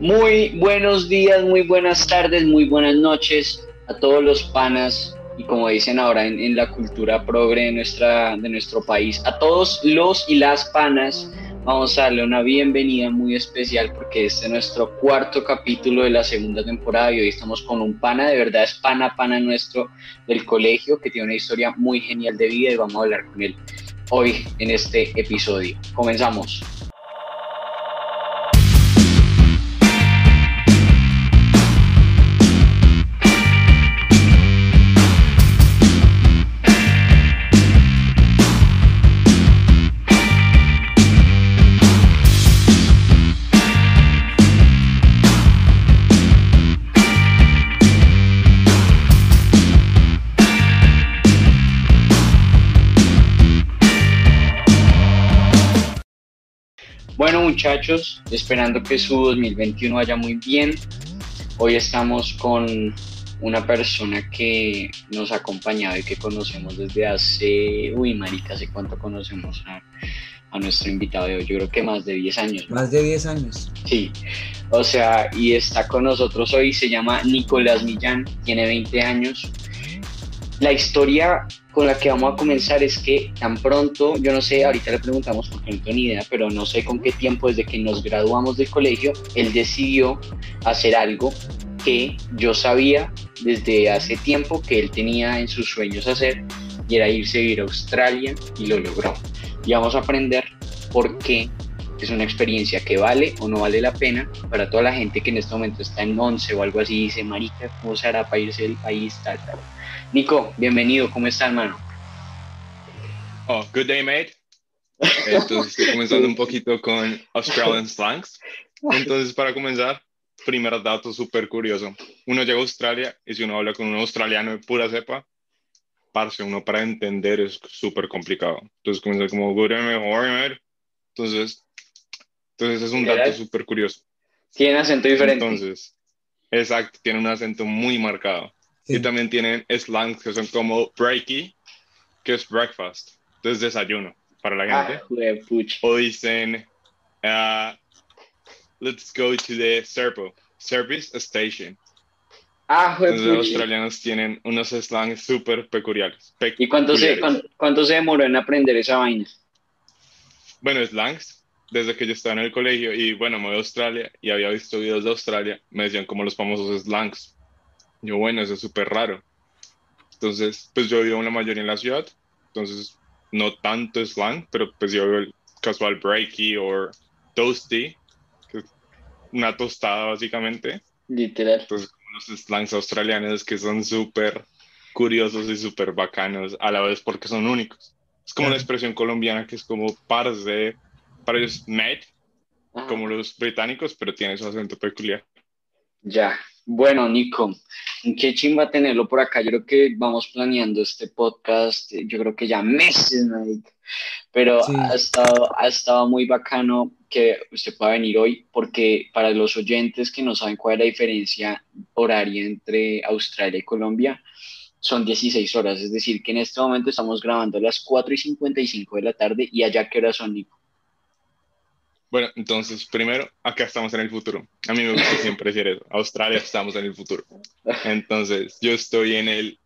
Muy buenos días, muy buenas tardes, muy buenas noches a todos los panas y como dicen ahora en, la cultura progre de, nuestra, de nuestro país, a todos los y las panas vamos a darle una bienvenida muy especial porque este es nuestro cuarto capítulo de la segunda temporada y hoy estamos con un pana, de verdad es pana, pana nuestro del colegio que tiene una historia muy genial de vida y vamos a hablar con él hoy en este episodio. Comenzamos. Muchachos, esperando que su 2021 vaya muy bien. Hoy estamos con una persona que nos ha acompañado y que conocemos desde hace, uy marica, ¿hace cuánto conocemos a, a nuestro invitado de hoy? Yo creo que más de 10 años. Más de 10 años. Sí, o sea, y está con nosotros hoy, se llama Nicolás Millán, tiene 20 años. La historia con la que vamos a comenzar es que tan pronto, yo no sé, ahorita le preguntamos porque no tengo ni idea, pero no sé con qué tiempo desde que nos graduamos del colegio, él decidió hacer algo que yo sabía desde hace tiempo que él tenía en sus sueños hacer y era irse a a Australia y lo logró. Y vamos a aprender por qué es una experiencia que vale o no vale la pena para toda la gente que en este momento está en 11 o algo así y dice, marica, ¿cómo se hará para irse del país? Tal, tal. Nico, bienvenido, ¿cómo está, hermano? Oh, good day, mate. Entonces, estoy comenzando un poquito con Australian slangs. Entonces, para comenzar, primer dato súper curioso. Uno llega a Australia y si uno habla con un australiano de pura cepa, parce, uno para entender es súper complicado. Entonces, comienza como, good day, mate. Entonces, entonces es un dato súper curioso. Tiene acento diferente. Entonces, exacto, tiene un acento muy marcado. Y también tienen slangs que son como breaky, que es breakfast, entonces desayuno para la ah, gente. o dicen, uh, let's go to the Serpo, service station. Ah, entonces los australianos tienen unos slangs súper peculiares, ¿Y cuánto se, cuánto, se demoró en aprender esa vaina? Bueno, slangs, desde que yo estaba en el colegio y bueno, me voy a Australia y había visto videos de Australia, me decían como los famosos slangs yo, bueno, eso es súper raro. Entonces, pues yo vivo la mayoría en la ciudad, entonces no tanto slang, pero pues yo veo el casual breaky o toasty, que es una tostada básicamente. Literal. Entonces, los slangs australianos que son súper curiosos y súper bacanos a la vez porque son únicos. Es como una expresión colombiana que es como parce, para ellos mate, como los británicos, pero tiene su acento peculiar. Ya, bueno, Nico, qué chimba tenerlo por acá. Yo creo que vamos planeando este podcast, yo creo que ya meses, pero ha, estado, ha estado muy bacano que usted pueda venir hoy, porque para los oyentes que no saben cuál es la diferencia horaria entre Australia y Colombia, son 16 horas, es decir, que en este momento estamos grabando a las 4 y 55 de la tarde y allá qué hora son, Nico. Bueno, entonces, primero, acá estamos en el futuro. A mí me gusta siempre decir eso. Australia estamos en el futuro. Entonces, yo estoy en el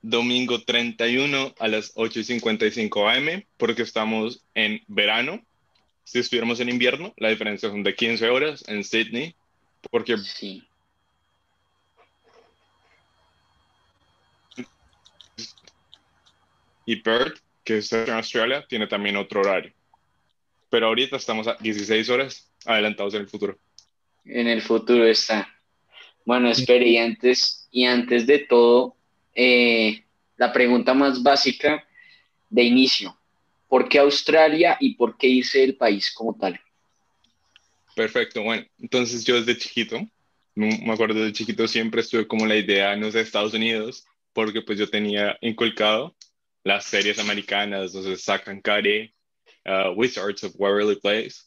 domingo 31 a las 8.55 am porque estamos en verano. Si estuviéramos en invierno, la diferencia son de 15 horas en Sydney, porque... Sí. Y Perth, que está en Australia, tiene también otro horario pero ahorita estamos a 16 horas adelantados en el futuro. En el futuro está. Bueno, espere, y antes, y antes de todo, eh, la pregunta más básica de inicio. ¿Por qué Australia y por qué irse del país como tal? Perfecto, bueno, entonces yo desde chiquito, me acuerdo de chiquito siempre estuve como la idea, no sé, Estados Unidos, porque pues yo tenía inculcado las series americanas, entonces sacan care, uh, Wizards of Waverly Place,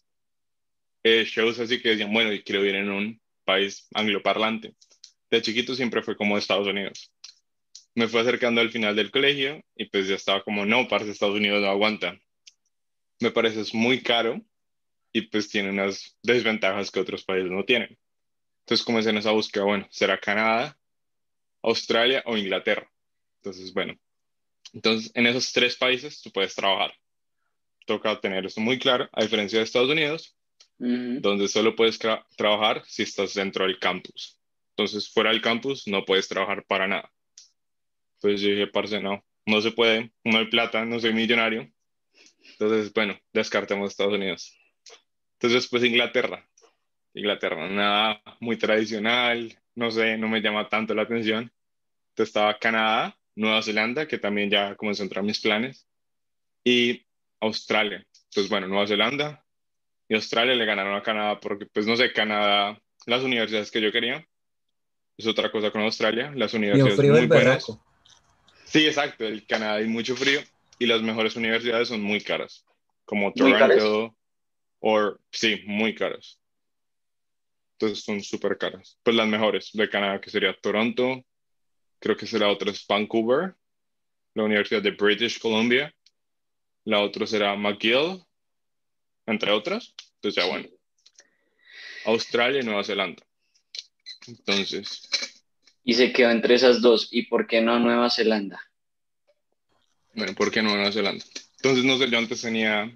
eh, shows así que decían, bueno, y quiero vivir en un país angloparlante. De chiquito siempre fue como Estados Unidos. Me fue acercando al final del colegio y pues ya estaba como, no, parce, Estados Unidos no aguanta. Me parece es muy caro y pues tiene unas desventajas que otros países no tienen. Entonces comencé en esa búsqueda, bueno, ¿será Canadá, Australia o Inglaterra? Entonces, bueno, entonces en esos tres países tú puedes trabajar. Toca tener esto muy claro, a diferencia de Estados Unidos, donde solo puedes trabajar si estás dentro del campus. Entonces, fuera del campus no puedes trabajar para nada. Entonces yo dije, parce, no, no se puede, no hay plata, no soy millonario. Entonces, bueno, descartemos Estados Unidos. Entonces, pues Inglaterra. Inglaterra, nada muy tradicional, no sé, no me llama tanto la atención. Entonces estaba Canadá, Nueva Zelanda, que también ya comenzó a entrar mis planes, y Australia. Entonces, bueno, Nueva Zelanda y Australia le ganaron a Canadá porque, pues, no sé, Canadá, las universidades que yo quería, es otra cosa con Australia, las universidades muy buenas. Sí, exacto, el Canadá hay mucho frío y las mejores universidades son muy caras, como Toronto, o sí, muy caras. Entonces son súper caras. Pues las mejores de Canadá, que sería Toronto, creo que será otra es Vancouver, la Universidad de British Columbia, la otra será McGill, entre otras. Entonces ya bueno. Australia y Nueva Zelanda. Entonces. Y se quedó entre esas dos. ¿Y por qué no Nueva Zelanda? Bueno, ¿por qué no Nueva Zelanda? Entonces, no sé, yo antes tenía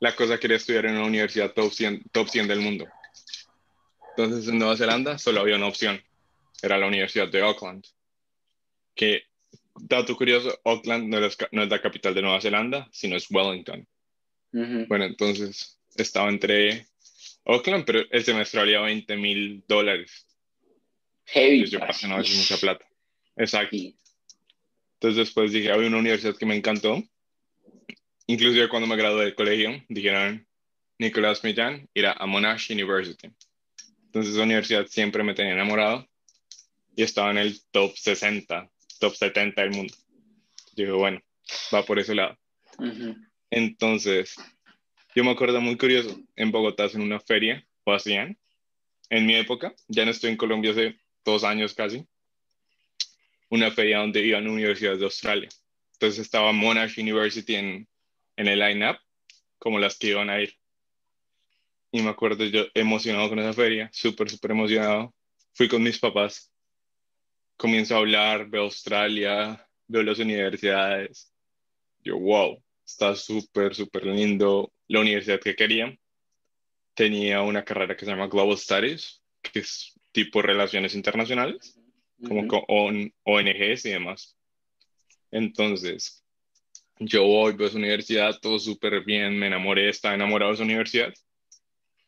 la cosa, quería estudiar en una universidad top 100, top 100 del mundo. Entonces, en Nueva Zelanda solo había una opción. Era la Universidad de Auckland. Que, dato curioso, Auckland no es, no es la capital de Nueva Zelanda, sino es Wellington. Bueno, entonces estaba entre Auckland, pero el semestre valía 20 mil dólares. Heavy. yo pasé no es mucha plata. Exacto. Entonces después dije, había una universidad que me encantó. Inclusive cuando me gradué del colegio, dijeron, Nicolás Millán irá a Monash University. Entonces esa universidad siempre me tenía enamorado y estaba en el top 60, top 70 del mundo. Dije, bueno, va por ese lado. Entonces, yo me acuerdo muy curioso, en Bogotá en una feria, o hacían, en mi época, ya no estoy en Colombia hace dos años casi, una feria donde iban universidades de Australia. Entonces estaba Monash University en, en el line-up, como las que iban a ir. Y me acuerdo yo emocionado con esa feria, súper, súper emocionado. Fui con mis papás. Comienzo a hablar, veo Australia, veo las universidades. Yo, wow, está súper, súper lindo. La universidad que quería tenía una carrera que se llama Global Studies, que es tipo relaciones internacionales, como con ONGs y demás. Entonces, yo voy a esa universidad, todo súper bien, me enamoré, estaba enamorado de esa universidad.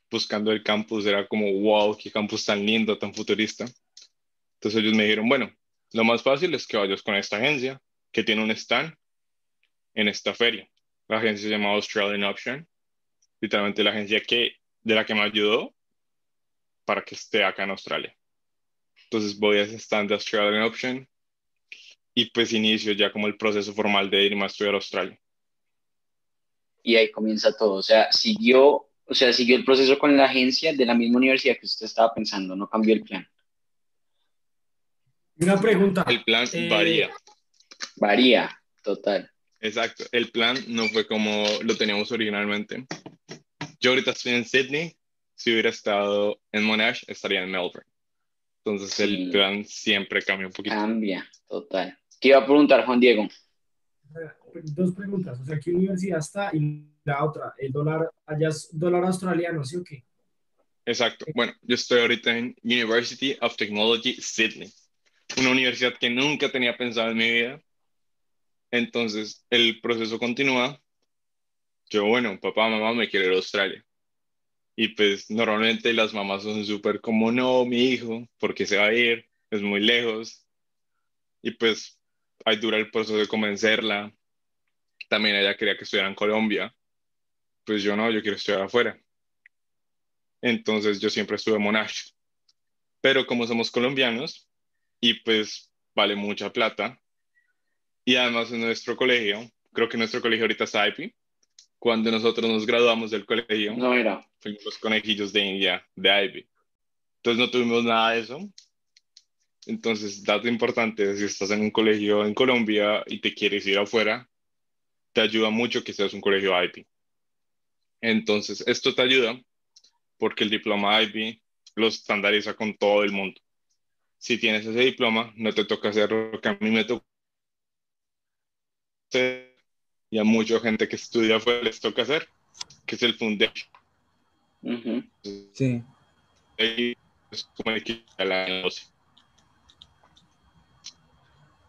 Buscando el campus, era como, wow, qué campus tan lindo, tan futurista. Entonces ellos me dijeron, bueno, lo más fácil es que vayas con esta agencia que tiene un stand en esta feria. La agencia se llama Australian Option, literalmente la agencia que, de la que me ayudó para que esté acá en Australia. Entonces voy a ese stand de Australian Option y pues inicio ya como el proceso formal de irme a estudiar a Australia. Y ahí comienza todo, o sea, siguió, o sea, siguió el proceso con la agencia de la misma universidad que usted estaba pensando, no cambió el plan. Una pregunta. El plan eh, varía. Varía, total. Exacto, el plan no fue como lo teníamos originalmente. Yo ahorita estoy en Sydney, si hubiera estado en Monash estaría en Melbourne. Entonces el plan siempre cambia un poquito. Cambia, total. ¿Qué iba a preguntar Juan Diego? Dos preguntas, o sea, ¿qué universidad está? Y la otra, el dólar, allá es dólar australiano, ¿sí o qué? Exacto. Bueno, yo estoy ahorita en University of Technology Sydney, una universidad que nunca tenía pensado en mi vida, entonces, el proceso continúa. Yo, bueno, papá, mamá, me quiero ir a Australia. Y pues normalmente las mamás son súper como, no, mi hijo, porque se va a ir, es muy lejos. Y pues ahí dura el proceso de convencerla. También ella quería que estudiara en Colombia. Pues yo no, yo quiero estudiar afuera. Entonces yo siempre estuve en Monash. Pero como somos colombianos y pues vale mucha plata, y además en nuestro colegio, creo que nuestro colegio ahorita es IP, cuando nosotros nos graduamos del colegio, no era. fuimos los conejillos de India, de Ivy. Entonces no tuvimos nada de eso. Entonces, dato importante, si estás en un colegio en Colombia y te quieres ir afuera, te ayuda mucho que seas un colegio IP. Entonces, esto te ayuda porque el diploma IB lo estandariza con todo el mundo. Si tienes ese diploma, no te toca hacer lo que a mí me toca y a mucha gente que estudia afuera les toca hacer, que es el foundation. Sí. Es como el a la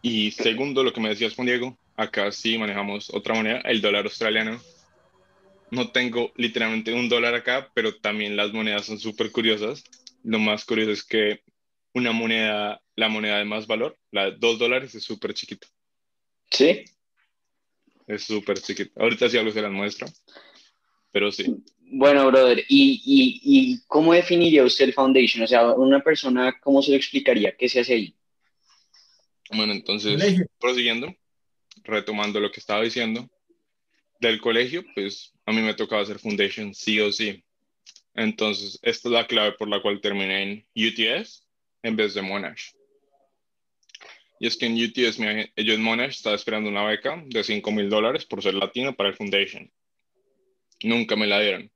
Y segundo, lo que me decías, Juan Diego, acá sí manejamos otra moneda, el dólar australiano. No tengo literalmente un dólar acá, pero también las monedas son súper curiosas. Lo más curioso es que una moneda, la moneda de más valor, la de dos dólares, es súper chiquita. ¿Sí? Es súper chiquita. Ahorita sí algo se las muestro, pero sí. Bueno, brother, ¿y, y, y cómo definiría usted el foundation? O sea, una persona, ¿cómo se lo explicaría? ¿Qué se hace ahí? Bueno, entonces, prosiguiendo, retomando lo que estaba diciendo, del colegio, pues a mí me tocaba hacer foundation sí o sí. Entonces, esta es la clave por la cual terminé en UTS en vez de Monash. Y es que en UTS, yo en Monash estaba esperando una beca de 5 mil dólares por ser latino para el foundation. Nunca me la dieron.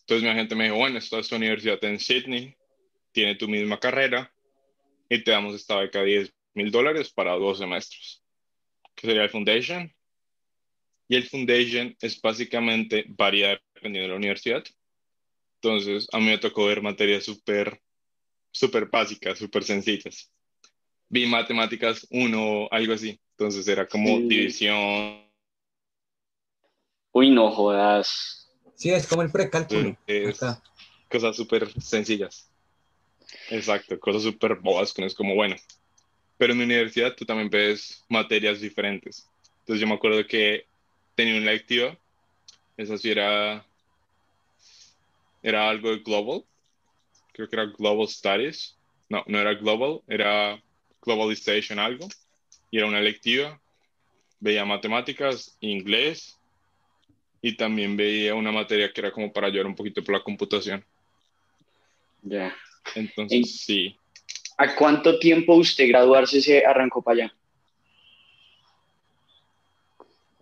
Entonces mi agente me dijo, bueno, esta es tu universidad en Sydney, tiene tu misma carrera y te damos esta beca de 10 mil dólares para dos semestres, que sería el Foundation. Y el Foundation es básicamente variar dependiendo de la universidad. Entonces, a mí me tocó ver materias súper, súper básicas, súper sencillas. Vi matemáticas 1, algo así. Entonces era como división. Uy, no jodas. Sí, es como el precálculo. cosas súper sencillas. Exacto, cosas súper bobas que no es como, bueno, pero en mi universidad tú también ves materias diferentes. Entonces yo me acuerdo que tenía una lectiva, esa sí era, era algo de Global, creo que era Global Studies, no, no era Global, era Globalization algo, y era una lectiva, veía matemáticas, inglés, y también veía una materia que era como para ayudar un poquito por la computación. Ya. Entonces, sí. ¿A cuánto tiempo usted graduarse se arrancó para allá?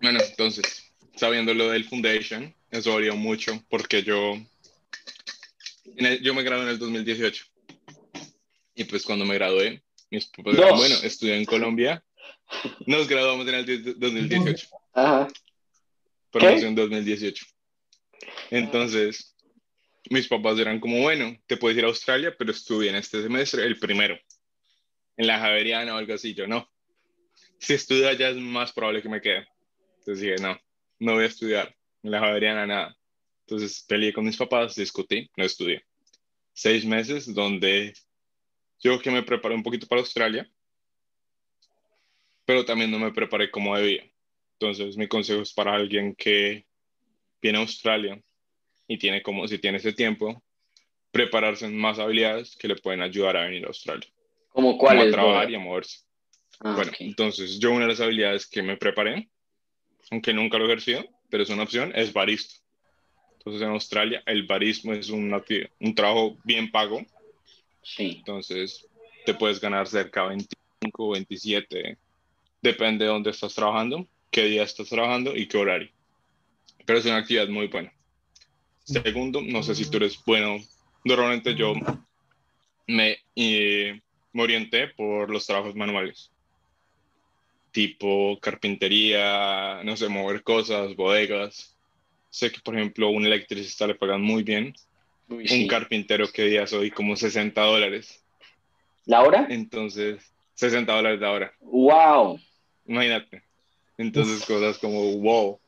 Bueno, entonces, sabiendo lo del Foundation, eso varió mucho porque yo, yo me gradué en el 2018. Y pues cuando me gradué, mis papás dijeron, bueno, estudié en Colombia. Nos graduamos en el 2018. Ajá. Promoción 2018. Entonces, mis papás eran como, bueno, te puedes ir a Australia, pero estudia en este semestre el primero, en la Javeriana o algo así. Yo no. Si estudio allá es más probable que me quede. Entonces dije, no, no voy a estudiar en la Javeriana nada. Entonces peleé con mis papás, discutí, no estudié. Seis meses donde yo que me preparé un poquito para Australia, pero también no me preparé como debía. Entonces mi consejo es para alguien que viene a Australia y tiene como, si tiene ese tiempo, prepararse en más habilidades que le pueden ayudar a venir a Australia. ¿Como cuáles? a trabajar y a moverse. Ah, bueno, entonces yo una de las habilidades que me preparé, aunque nunca lo he ejercido, pero es una opción, es barista. Entonces en Australia el barismo es un, un trabajo bien pago. Sí. Entonces te puedes ganar cerca de 25 o 27, depende de dónde estás trabajando, qué día estás trabajando y qué horario. Pero es una actividad muy buena. Segundo, no sé si tú eres bueno. Normalmente yo me, me orienté por los trabajos manuales, tipo carpintería, no sé, mover cosas, bodegas. Sé que, por ejemplo, un electricista le pagan muy bien. un carpintero que día soy como 60 dólares. ¿La hora? Entonces, 60 dólares la hora. ¡Wow! Imagínate. Entonces, cosas como, wow.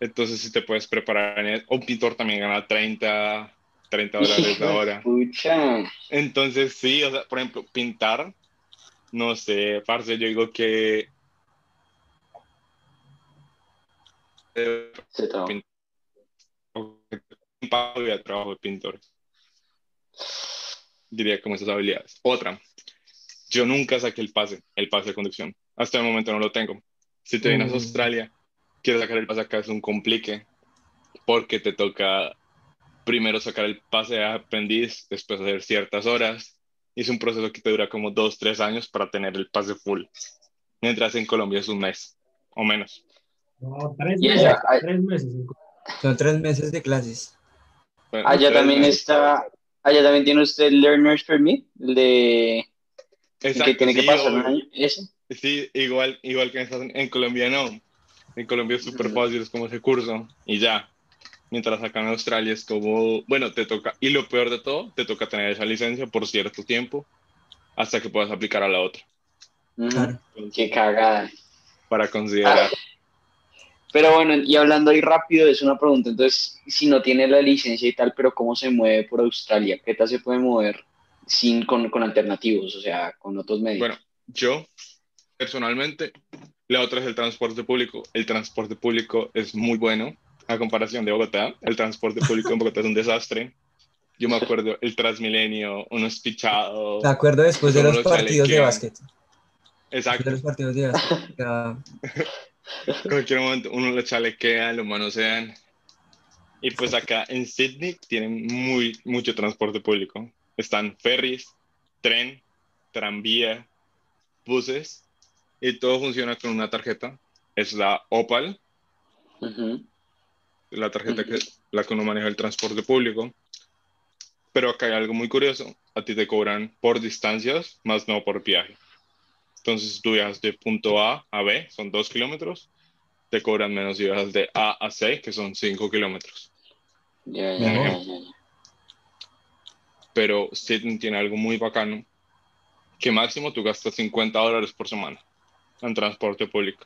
Entonces, si te puedes preparar, un pintor también gana 30, 30 dólares la hora. Entonces, sí, o sea, por ejemplo, pintar, no sé, parce, yo digo que. Se trabajo de pintores. Diría como esas habilidades. Otra, yo nunca saqué el pase, el pase de conducción. Hasta el momento no lo tengo. Si te vienes a mm. Australia, quieres sacar el pase acá es un complique, porque te toca primero sacar el pase de aprendiz, después hacer ciertas horas, es un proceso que te dura como dos, tres años para tener el pase full, mientras en Colombia es un mes o menos. No, tres meses, tres meses. Son tres meses de clases. allá también está, Allá también tiene usted el Learner's Permit, el de el que Exacto, tiene que sí, pasar un obvio. año. ¿Ese? Sí, igual, igual que en, en Colombia no. En Colombia es súper fácil, es como ese curso y ya. Mientras acá en Australia es como, bueno, te toca, y lo peor de todo, te toca tener esa licencia por cierto tiempo hasta que puedas aplicar a la otra. Ujú. Claro. Qué cagada. Para considerar. Pero bueno, y hablando ahí rápido, es una pregunta. Entonces, si no tiene la licencia y tal, pero ¿cómo se mueve por Australia? ¿Qué tal se puede mover sin con, con alternativos, o sea, con otros medios? Bueno, yo personalmente, la otra es el transporte público. El transporte público es muy bueno a comparación de Bogotá. El transporte público en Bogotá es un desastre. Yo me acuerdo el Transmilenio, unos pichados. Me acuerdo después de los lo partidos de básquet. Después Exacto. de los partidos de básquet. En cualquier momento uno lo chalequea, lo manosean. Y pues acá en Sydney tienen muy, mucho transporte público. Están ferries, tren, tranvía, buses y todo funciona con una tarjeta. Es la Opal, Ujú. la tarjeta que Ujú. la que uno maneja el transporte público. Pero acá hay algo muy curioso. A ti te cobran por distancias, más no por viaje. Entonces tú viajas de punto A a B, son dos kilómetros. Te cobran menos si viajas de A a C, que son cinco kilómetros. Pero Sydney tiene algo muy bacano, que máximo tú gastas 50 dólares por semana en transporte público.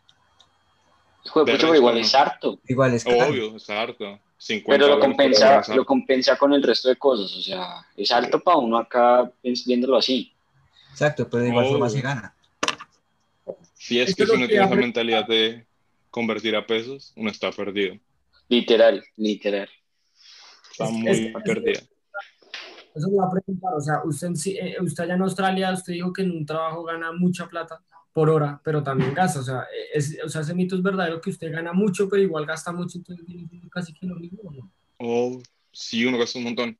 Resto, igual no. es harto. Igual es caro. Obvio, es harto. 50 Pero lo compensa, lo compensa con el resto de cosas. O sea, es alto para uno acá viéndolo así. Exacto, pero de igual forma se gana. Si es Esto que si uno que tiene esa habla- mentalidad de convertir a pesos, uno está perdido. Literal, literal. Está Es- muy es- perdido. Eso me va a preguntar, o sea, usted, eh, usted allá en Australia, usted dijo que en un trabajo gana mucha plata por hora, pero también gasta, o sea, eh, es, o sea, ese mito es verdadero que usted gana mucho, pero igual gasta mucho, entonces viene siendo casi que lo mismo, ¿no? Oh, sí, uno gasta un montón.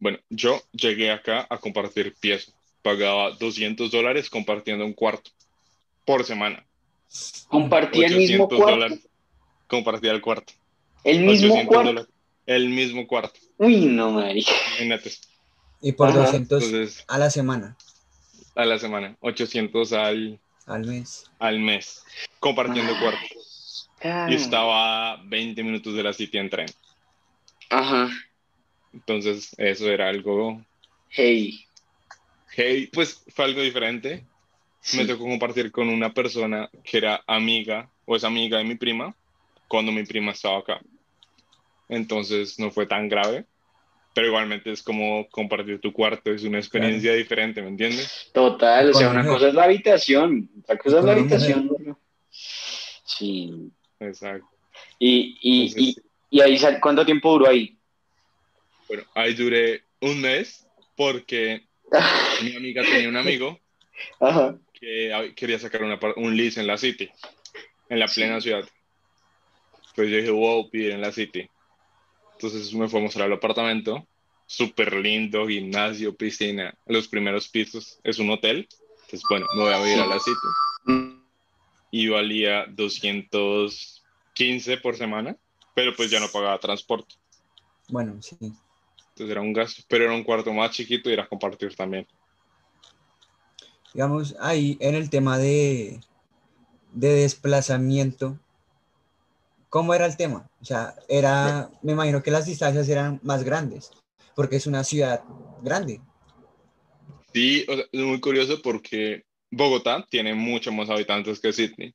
Bueno, yo llegué acá a compartir piezas. Pagaba 200 dólares compartiendo un cuarto por semana. Compartía el mismo 800 cuarto. dólares. Compartía el cuarto. El mismo 800 cuarto. dólares. El mismo cuarto. Uy, no, marica. Imagínate. Y por Ajá. 200 Entonces, a la semana, a la semana. 800 al, al mes. al mes. Compartiendo cuarto. Ah. Y estaba a 20 minutos de la City en tren. Ajá. Entonces, eso era algo. Hey. Hey, pues fue algo diferente. Me Sí. tocó compartir con una persona que era amiga o es amiga de mi prima cuando mi prima estaba acá. Entonces no fue tan grave, pero igualmente es como compartir tu cuarto, es una experiencia diferente, ¿me entiendes? Total, o sea, una cosa es la habitación, otra cosa es la habitación. Sí. Exacto. Y, y, Entonces, y, y ahí, ¿cuánto tiempo duró ahí? bueno, ahí duré un mes porque mi amiga tenía un amigo Ajá. Que quería sacar una un lease en la City, en la plena ciudad. Pues yo dije, wow, vivir en la City. Entonces me fue a mostrar el apartamento, súper lindo, gimnasio, piscina. Los primeros pisos es un hotel. Entonces, bueno, me voy a vivir a la City. Y valía 215 por semana, pero pues ya no pagaba transporte. Bueno, sí. Entonces era un gasto, pero era un cuarto más chiquito y era compartir también. Digamos, ahí en el tema de, de desplazamiento, ¿cómo era el tema? O sea, era, me imagino que las distancias eran más grandes, porque es una ciudad grande. Sí, o sea, es muy curioso porque Bogotá tiene muchos más habitantes que Sydney,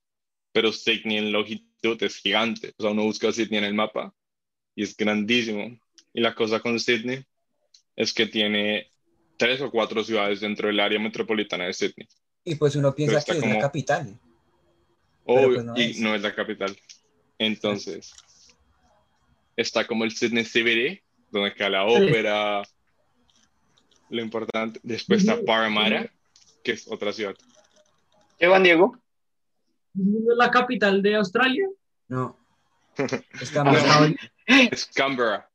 pero Sydney en longitud es gigante. O sea, uno busca Sydney en el mapa y es grandísimo. Y la cosa con Sydney es que tiene tres o cuatro ciudades dentro del área metropolitana de Sydney. Y pues uno piensa está que es como- la capital. Obvio, pues no y es. no es la capital. Entonces, está como el Sydney CBD, donde queda la ópera, lo importante. Después está Parramatta, que es otra ciudad. ¿Qué Juan Diego? ¿No es la capital de Australia? No. Está muy- Estaba- Es Canberra.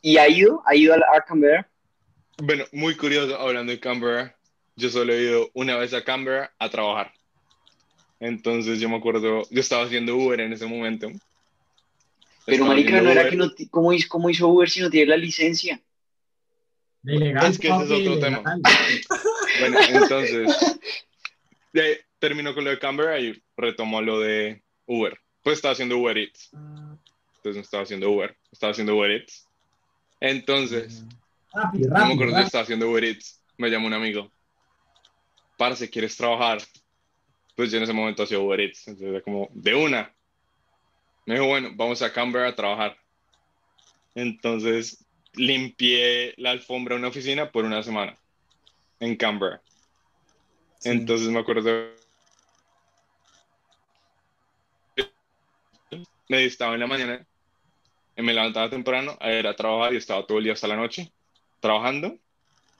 ¿Y ha ido? ¿Ha ido a, la- a Canberra? Bueno, muy curioso, hablando de Canberra, yo solo he ido una vez a Canberra a trabajar. Entonces yo me acuerdo, yo estaba haciendo Uber en ese momento. Pero Estaba marica, no era que no, ¿cómo hizo, cómo hizo Uber si no tiene la licencia? De ilegal, Es que ese es otro ilegal. tema. Bueno, entonces, de- terminó con lo de Canberra y retomó lo de Uber. Pues estaba haciendo Uber Eats. Entonces no estaba haciendo Uber, estaba haciendo Uber Eats. Entonces, no me rápido, acuerdo que rápido. estaba haciendo Uber Eats. Me llamó un amigo. Parce, ¿quieres trabajar? Pues yo en ese momento hacía Uber Eats. Entonces era como, de una. Me dijo, bueno, vamos a Canberra a trabajar. Entonces limpié la alfombra de una oficina por una semana en Canberra. Sí. Entonces me acuerdo. Me estaba en la mañana, me levantaba temprano a ir a trabajar y estaba todo el día hasta la noche trabajando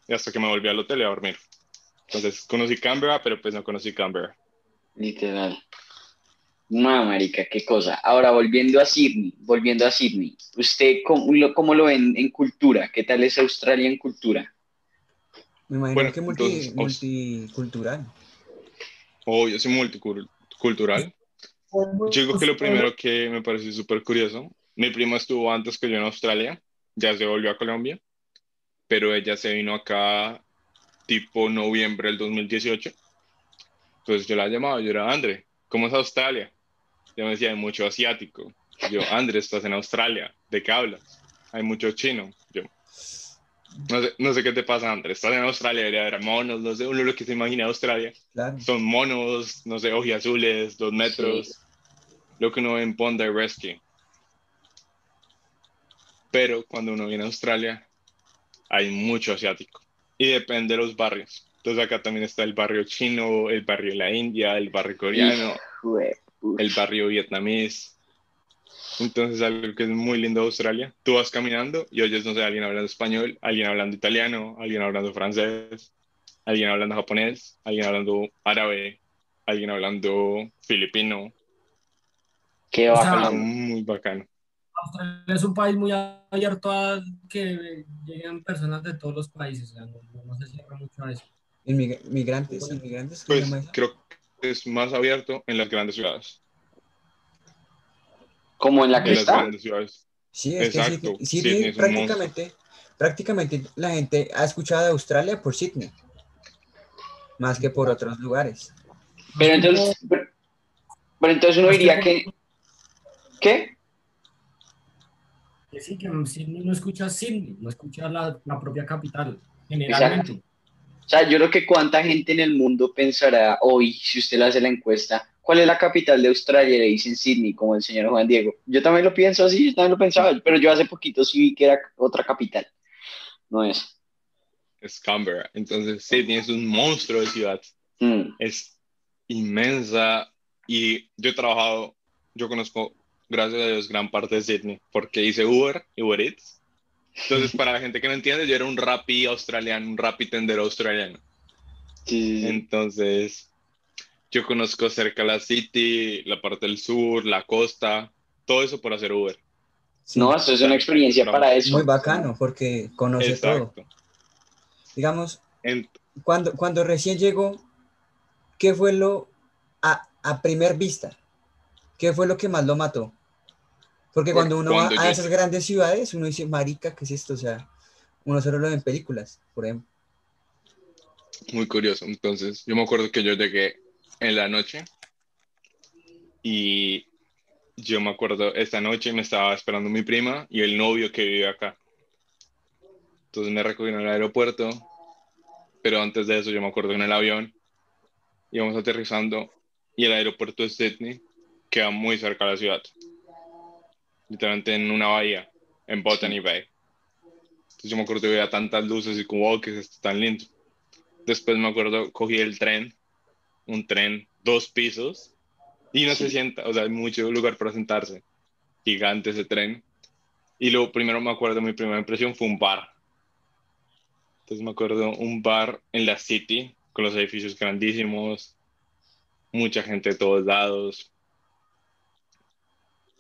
y hasta que me volví al hotel y a dormir. Entonces conocí Canberra, pero pues no conocí Canberra. Literal. No, marica, qué cosa. Ahora, volviendo a Sydney, volviendo a Sydney, ¿usted cómo lo, cómo lo ven en cultura? ¿Qué tal es Australia en cultura? Me imagino Bueno, que multi- entonces, multicultural. Oh, yo soy multicultural. Yo digo que lo primero que me pareció súper curioso, mi prima estuvo antes que yo en Australia, ya se volvió a Colombia, pero ella se vino acá tipo noviembre del 2018. Entonces yo la llamaba, yo era, André, ¿cómo es Australia? Ella me decía, hay mucho asiático. Yo, André, estás en Australia, ¿de qué hablas? Hay mucho chino. Yo, no sé, no sé qué te pasa, André, estás en Australia, debería haber monos, no sé, uno lo que se imagina de Australia Claro. son monos, no sé, ojiazules, dos metros, lo que uno ve en Bondi Rescue. Pero cuando uno viene a Australia, hay mucho asiático. Y depende de los barrios. Entonces acá también está el barrio chino, el barrio de la India, el barrio coreano, el barrio vietnamés. Entonces algo que es muy lindo de Australia. Tú vas caminando y oyes, no sé, alguien hablando español, alguien hablando italiano, alguien hablando francés, alguien hablando japonés, alguien hablando árabe, alguien hablando filipino. Qué bacano. muy bacano. Australia es un país muy abierto a que lleguen personas de todos los países, o sea, no, se cierra mucho a eso. Inmig- Migrantes, inmigrantes, ¿qué se Pues creo que es más abierto en las grandes ciudades. Como en la que En las grandes ciudades. Sí, es Exacto, que Sydney, Sydney prácticamente, prácticamente la gente ha escuchado de Australia por Sydney, más que por otros lugares. Pero entonces, pero, pero entonces uno diría que, ¿qué? Que sí, que Sydney no escucha Sydney, no escucha la, la propia capital, generalmente. O sea, yo creo que cuánta gente en el mundo pensará hoy, si usted le hace la encuesta, ¿cuál es la capital de Australia? Le dicen Sydney, como el señor Juan Diego. Yo también lo pienso así, yo también lo pensaba, pero yo hace poquito sí vi que era otra capital. No es. Es Canberra. Entonces Sydney es un monstruo de ciudad. Mm, es inmensa y yo he trabajado, yo conozco, gracias a Dios, gran parte de Sydney, porque hice Uber y Uber Eats. Entonces, para la gente que no entiende, yo era un rapi australiano, un rapi tendero australiano. sí. Entonces, yo conozco cerca la City, la parte del sur, la costa, todo eso por hacer Uber. Sí, No, esto es una experiencia para eso. muy bacano porque conoce todo. Digamos, En- cuando, cuando recién llegó, ¿qué fue lo a, a primer vista? ¿Qué fue lo que más lo mató? Porque cuando uno va cuando a yo- esas grandes ciudades, uno dice, marica, ¿qué es esto? O sea, uno solo lo ve en películas, por ejemplo. muy curioso. Entonces, yo me acuerdo que yo llegué en la noche y yo me acuerdo, esta noche me estaba esperando mi prima y el novio que vive acá. Entonces me recogieron al aeropuerto, pero antes de eso yo me acuerdo en el avión íbamos aterrizando y el aeropuerto de Sydney queda muy cerca de la ciudad, literalmente en una bahía, en Botany Bay. Entonces yo me acuerdo que veía tantas luces y como, wow, que es tan lindo. Después me acuerdo, cogí el tren, un tren, dos pisos, y no se sienta, o sea, hay mucho lugar para sentarse. Gigante ese tren. Y lo primero me acuerdo, mi primera impresión fue un bar. Entonces me acuerdo un bar en la City, con los edificios grandísimos, mucha gente de todos lados.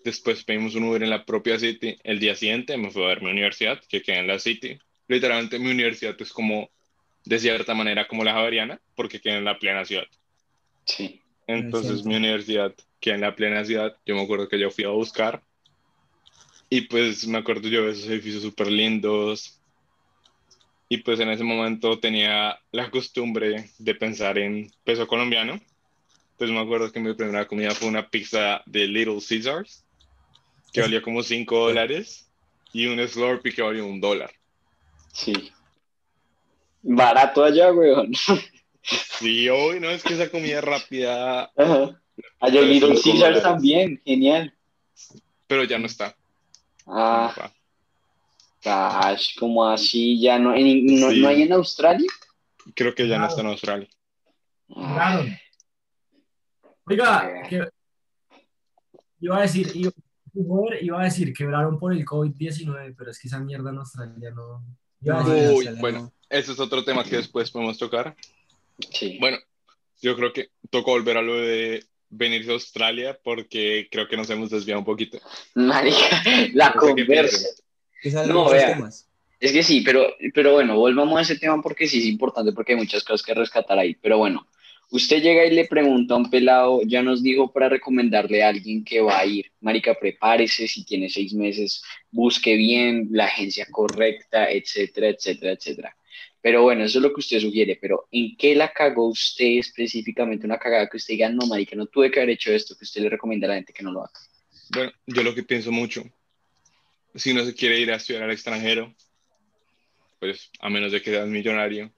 Después pedimos un Uber en la propia City. El día siguiente me fui a ver mi universidad, que queda en la City. Literalmente mi universidad es como de cierta manera como la Javeriana, porque queda en la plena ciudad. Sí. Entonces mi universidad queda en la plena ciudad. Yo me acuerdo que yo fui a buscar y pues me acuerdo yo de esos edificios súper lindos y pues en ese momento tenía la costumbre de pensar en peso colombiano. Entonces me acuerdo que mi primera comida fue una pizza de Little Caesars, que valía como 5 dólares, y un Slurpee que valía un dólar. Sí. Barato allá, weón. Sí, hoy no es que esa comida rápida. Ajá. Allá Pero Little Caesar también, genial. Pero ya no está. Ah, gosh, como así, ya no, en- no, Sí. no hay en Australia. Creo que ya no está en Australia. Ah, Claro. Oiga, que, iba a decir, iba, iba a decir, quebraron por el COVID-19, pero es que esa mierda en Australia no. Iba a No, decir, en Uy, Australia bueno, no. ese es otro tema que después podemos tocar. Sí. Bueno, yo creo que tocó volver a lo de venirse a Australia porque creo que nos hemos desviado un poquito. Marica, la No conversa. No, vea. temas. Es que sí, pero, pero bueno, volvamos a ese tema porque sí es importante, porque hay muchas cosas que rescatar ahí. Pero bueno, usted llega y le pregunta a un pelado, ya nos dijo para recomendarle a alguien que va a ir. Marica, prepárese, si tiene seis meses, busque bien la agencia correcta, etcétera, etcétera, etcétera. Pero bueno, eso es lo que usted sugiere, pero ¿en qué la cagó usted específicamente? Una cagada que usted diga, no, marica, no tuve que haber hecho esto, que usted le recomienda a la gente que no lo haga. Bueno, yo lo que pienso mucho, si no se quiere ir a estudiar al extranjero, pues a menos de que seas millonario,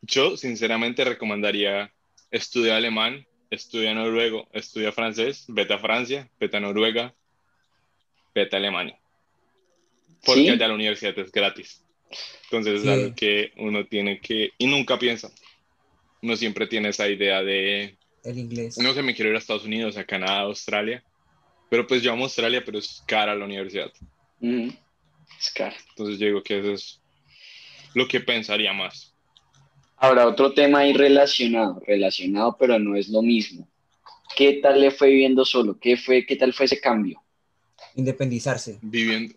yo sinceramente recomendaría estudia alemán, estudia noruego, estudia francés, vete a Francia, vete a Noruega, vete a Alemania. Porque ¿Sí? allá la universidad es gratis. Entonces Sí. es algo que uno tiene que, y nunca piensa. Uno siempre tiene esa idea de, El inglés. no sé, me quiero ir a Estados Unidos, a Canadá, a Australia. Pero pues yo amo Australia, pero es cara la universidad. Ujú. Es caro. Entonces yo digo que eso es lo que pensaría más. Ahora, otro tema ahí relacionado, relacionado, pero no es lo mismo. ¿Qué tal le fue viviendo solo? ¿Qué fue, qué tal fue ese cambio? Independizarse. Viviendo.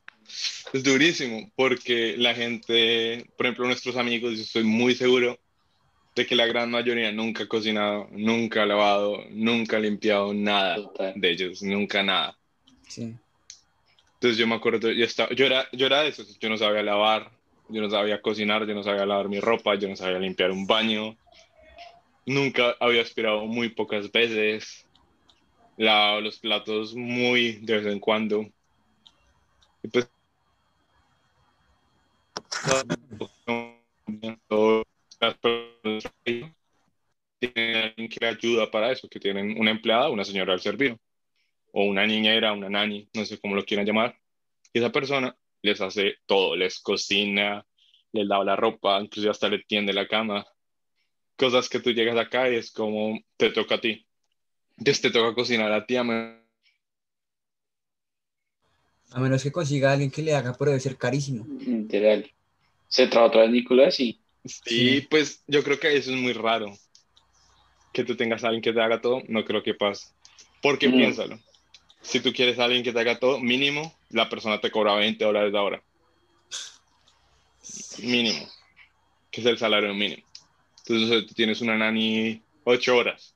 Es durísimo porque la gente, por ejemplo, nuestros amigos, yo estoy muy seguro de que la gran mayoría nunca ha cocinado, nunca ha lavado, nunca ha limpiado nada Total. de ellos, nunca nada. Sí. Entonces yo me acuerdo, yo, estaba, yo, era, yo era de esos, yo no sabía lavar, yo no sabía cocinar, yo no sabía lavar mi ropa, yo no sabía limpiar un baño, nunca había aspirado muy pocas veces, lavaba los platos muy de vez en cuando. Y pues, tienen alguien que ayuda para eso, que tienen una empleada, una señora al servicio o una niñera, una nani, no sé cómo lo quieran llamar, y esa persona les hace todo, les cocina, les lava la ropa, incluso hasta le tiende la cama. Cosas que tú llegas acá y es como te toca a ti. Entonces te toca cocinar a ti. a menos A menos que consiga a alguien que le haga, pero debe ser carísimo. Literal. ¿Se trajo otra vez Nicolás? Sí. Sí, Sí. pues yo creo que eso es muy raro. Que tú tengas a alguien que te haga todo, no creo que pase. Porque Mm. piénsalo. Si tú quieres a alguien que te haga todo, mínimo, la persona te cobra 20 dólares la hora. Mínimo. Que es el salario mínimo. Entonces, tú tienes una nani 8 horas.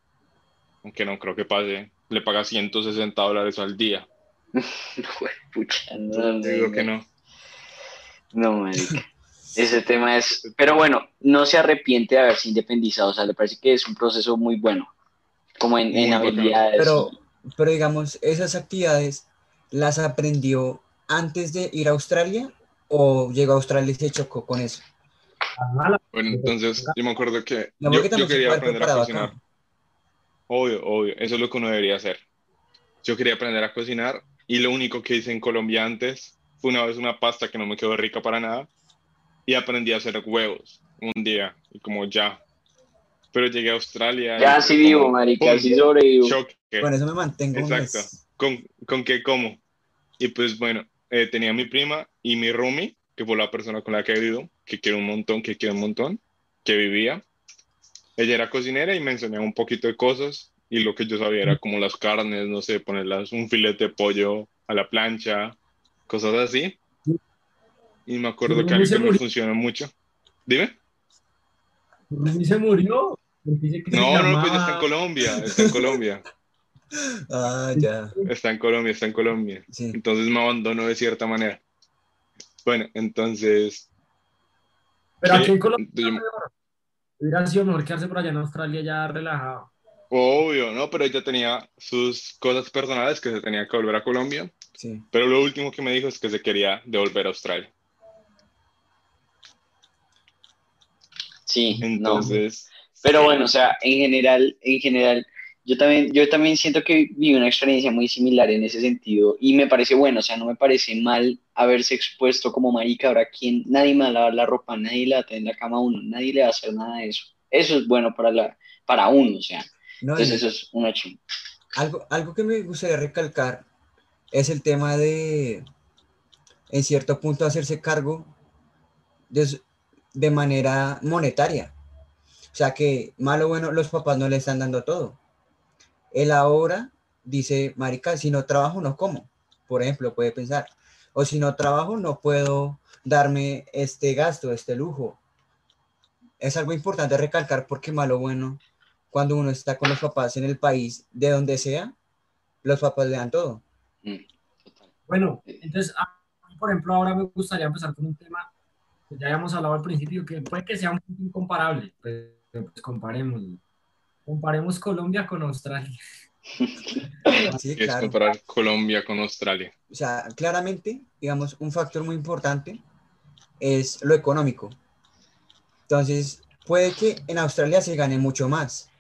Aunque no creo que pase. Le pagas 160 dólares al día. Pucha, no, Yo digo no, que no. No, marica. Ese tema es... Pero bueno, no se arrepiente de haberse independizado. O sea, le parece que es un proceso muy bueno. Como en, en habilidades. Pero, pero digamos, ¿esas actividades las aprendió antes de ir a Australia o llegó a Australia y se chocó con eso? Bueno, entonces yo me acuerdo que No, yo, quería aprender a cocinar. acá. Obvio, obvio, eso es lo que uno debería hacer. Yo quería aprender a cocinar y lo único que hice en Colombia antes fue una vez una pasta que no me quedó rica para nada y aprendí a hacer huevos un día y como ya. Pero llegué a Australia. Ya y sí como, vivo, marica, ¡pum! sí sobrevivo. choque. Con eso me mantengo. Exacto. ¿Con, ¿Con qué como? Y pues bueno, eh, tenía mi prima y mi roomie, que fue la persona con la que he vivido, que quiero un montón, que quiero un montón, que vivía. Ella era cocinera y me enseñaba un poquito de cosas y lo que yo sabía era como las carnes, no sé, ponerlas un filete de pollo a la plancha, cosas así. Y me acuerdo ¿Tu que algo se que me funcionó mucho. Dime. ¿Y se murió? Dice que No, no, pues está en Colombia, está en Colombia, Ah, ya. está en Colombia, está en Colombia. Sí. Entonces me abandonó de cierta manera. Bueno, entonces Pero Sí, aquí en Colombia yo- hubiera sido mejor quedarse por allá en Australia ya relajado. Obvio, ¿no? Pero ella tenía sus cosas personales que se tenía que volver a Colombia. Sí. Pero lo último que me dijo es que se quería devolver a Australia. Sí, no. Pero bueno, o sea, en general, en general, yo también, yo también siento que viví una experiencia muy similar en ese sentido y me parece bueno, o sea, no me parece mal haberse expuesto como marica, ahora quien, nadie me va a lavar la ropa, nadie le va a tener la cama a uno, nadie le va a hacer nada de eso. Eso es bueno para la, para uno, o sea, No, entonces eso es un hecho. algo, algo que me gustaría recalcar es el tema de, en cierto punto, hacerse cargo de, de manera monetaria. O sea que, malo o bueno, los papás no le están dando todo. Él ahora dice, marica, si no trabajo, no como. Por ejemplo, puede pensar. O si no trabajo, no puedo darme este gasto, este lujo. Es algo importante recalcar porque, malo o bueno, cuando uno está con los papás en el país, de donde sea, los papás le dan todo. Mm. Bueno, entonces, por ejemplo, ahora me gustaría empezar con un tema que ya habíamos hablado al principio, que puede que sea un poco incomparable, pero pues comparemos. Comparemos Colombia con Australia. Sí, es claro. comparar Colombia con Australia. O sea, claramente, digamos, un factor muy importante es lo económico. Entonces, puede que en Australia se gane mucho más,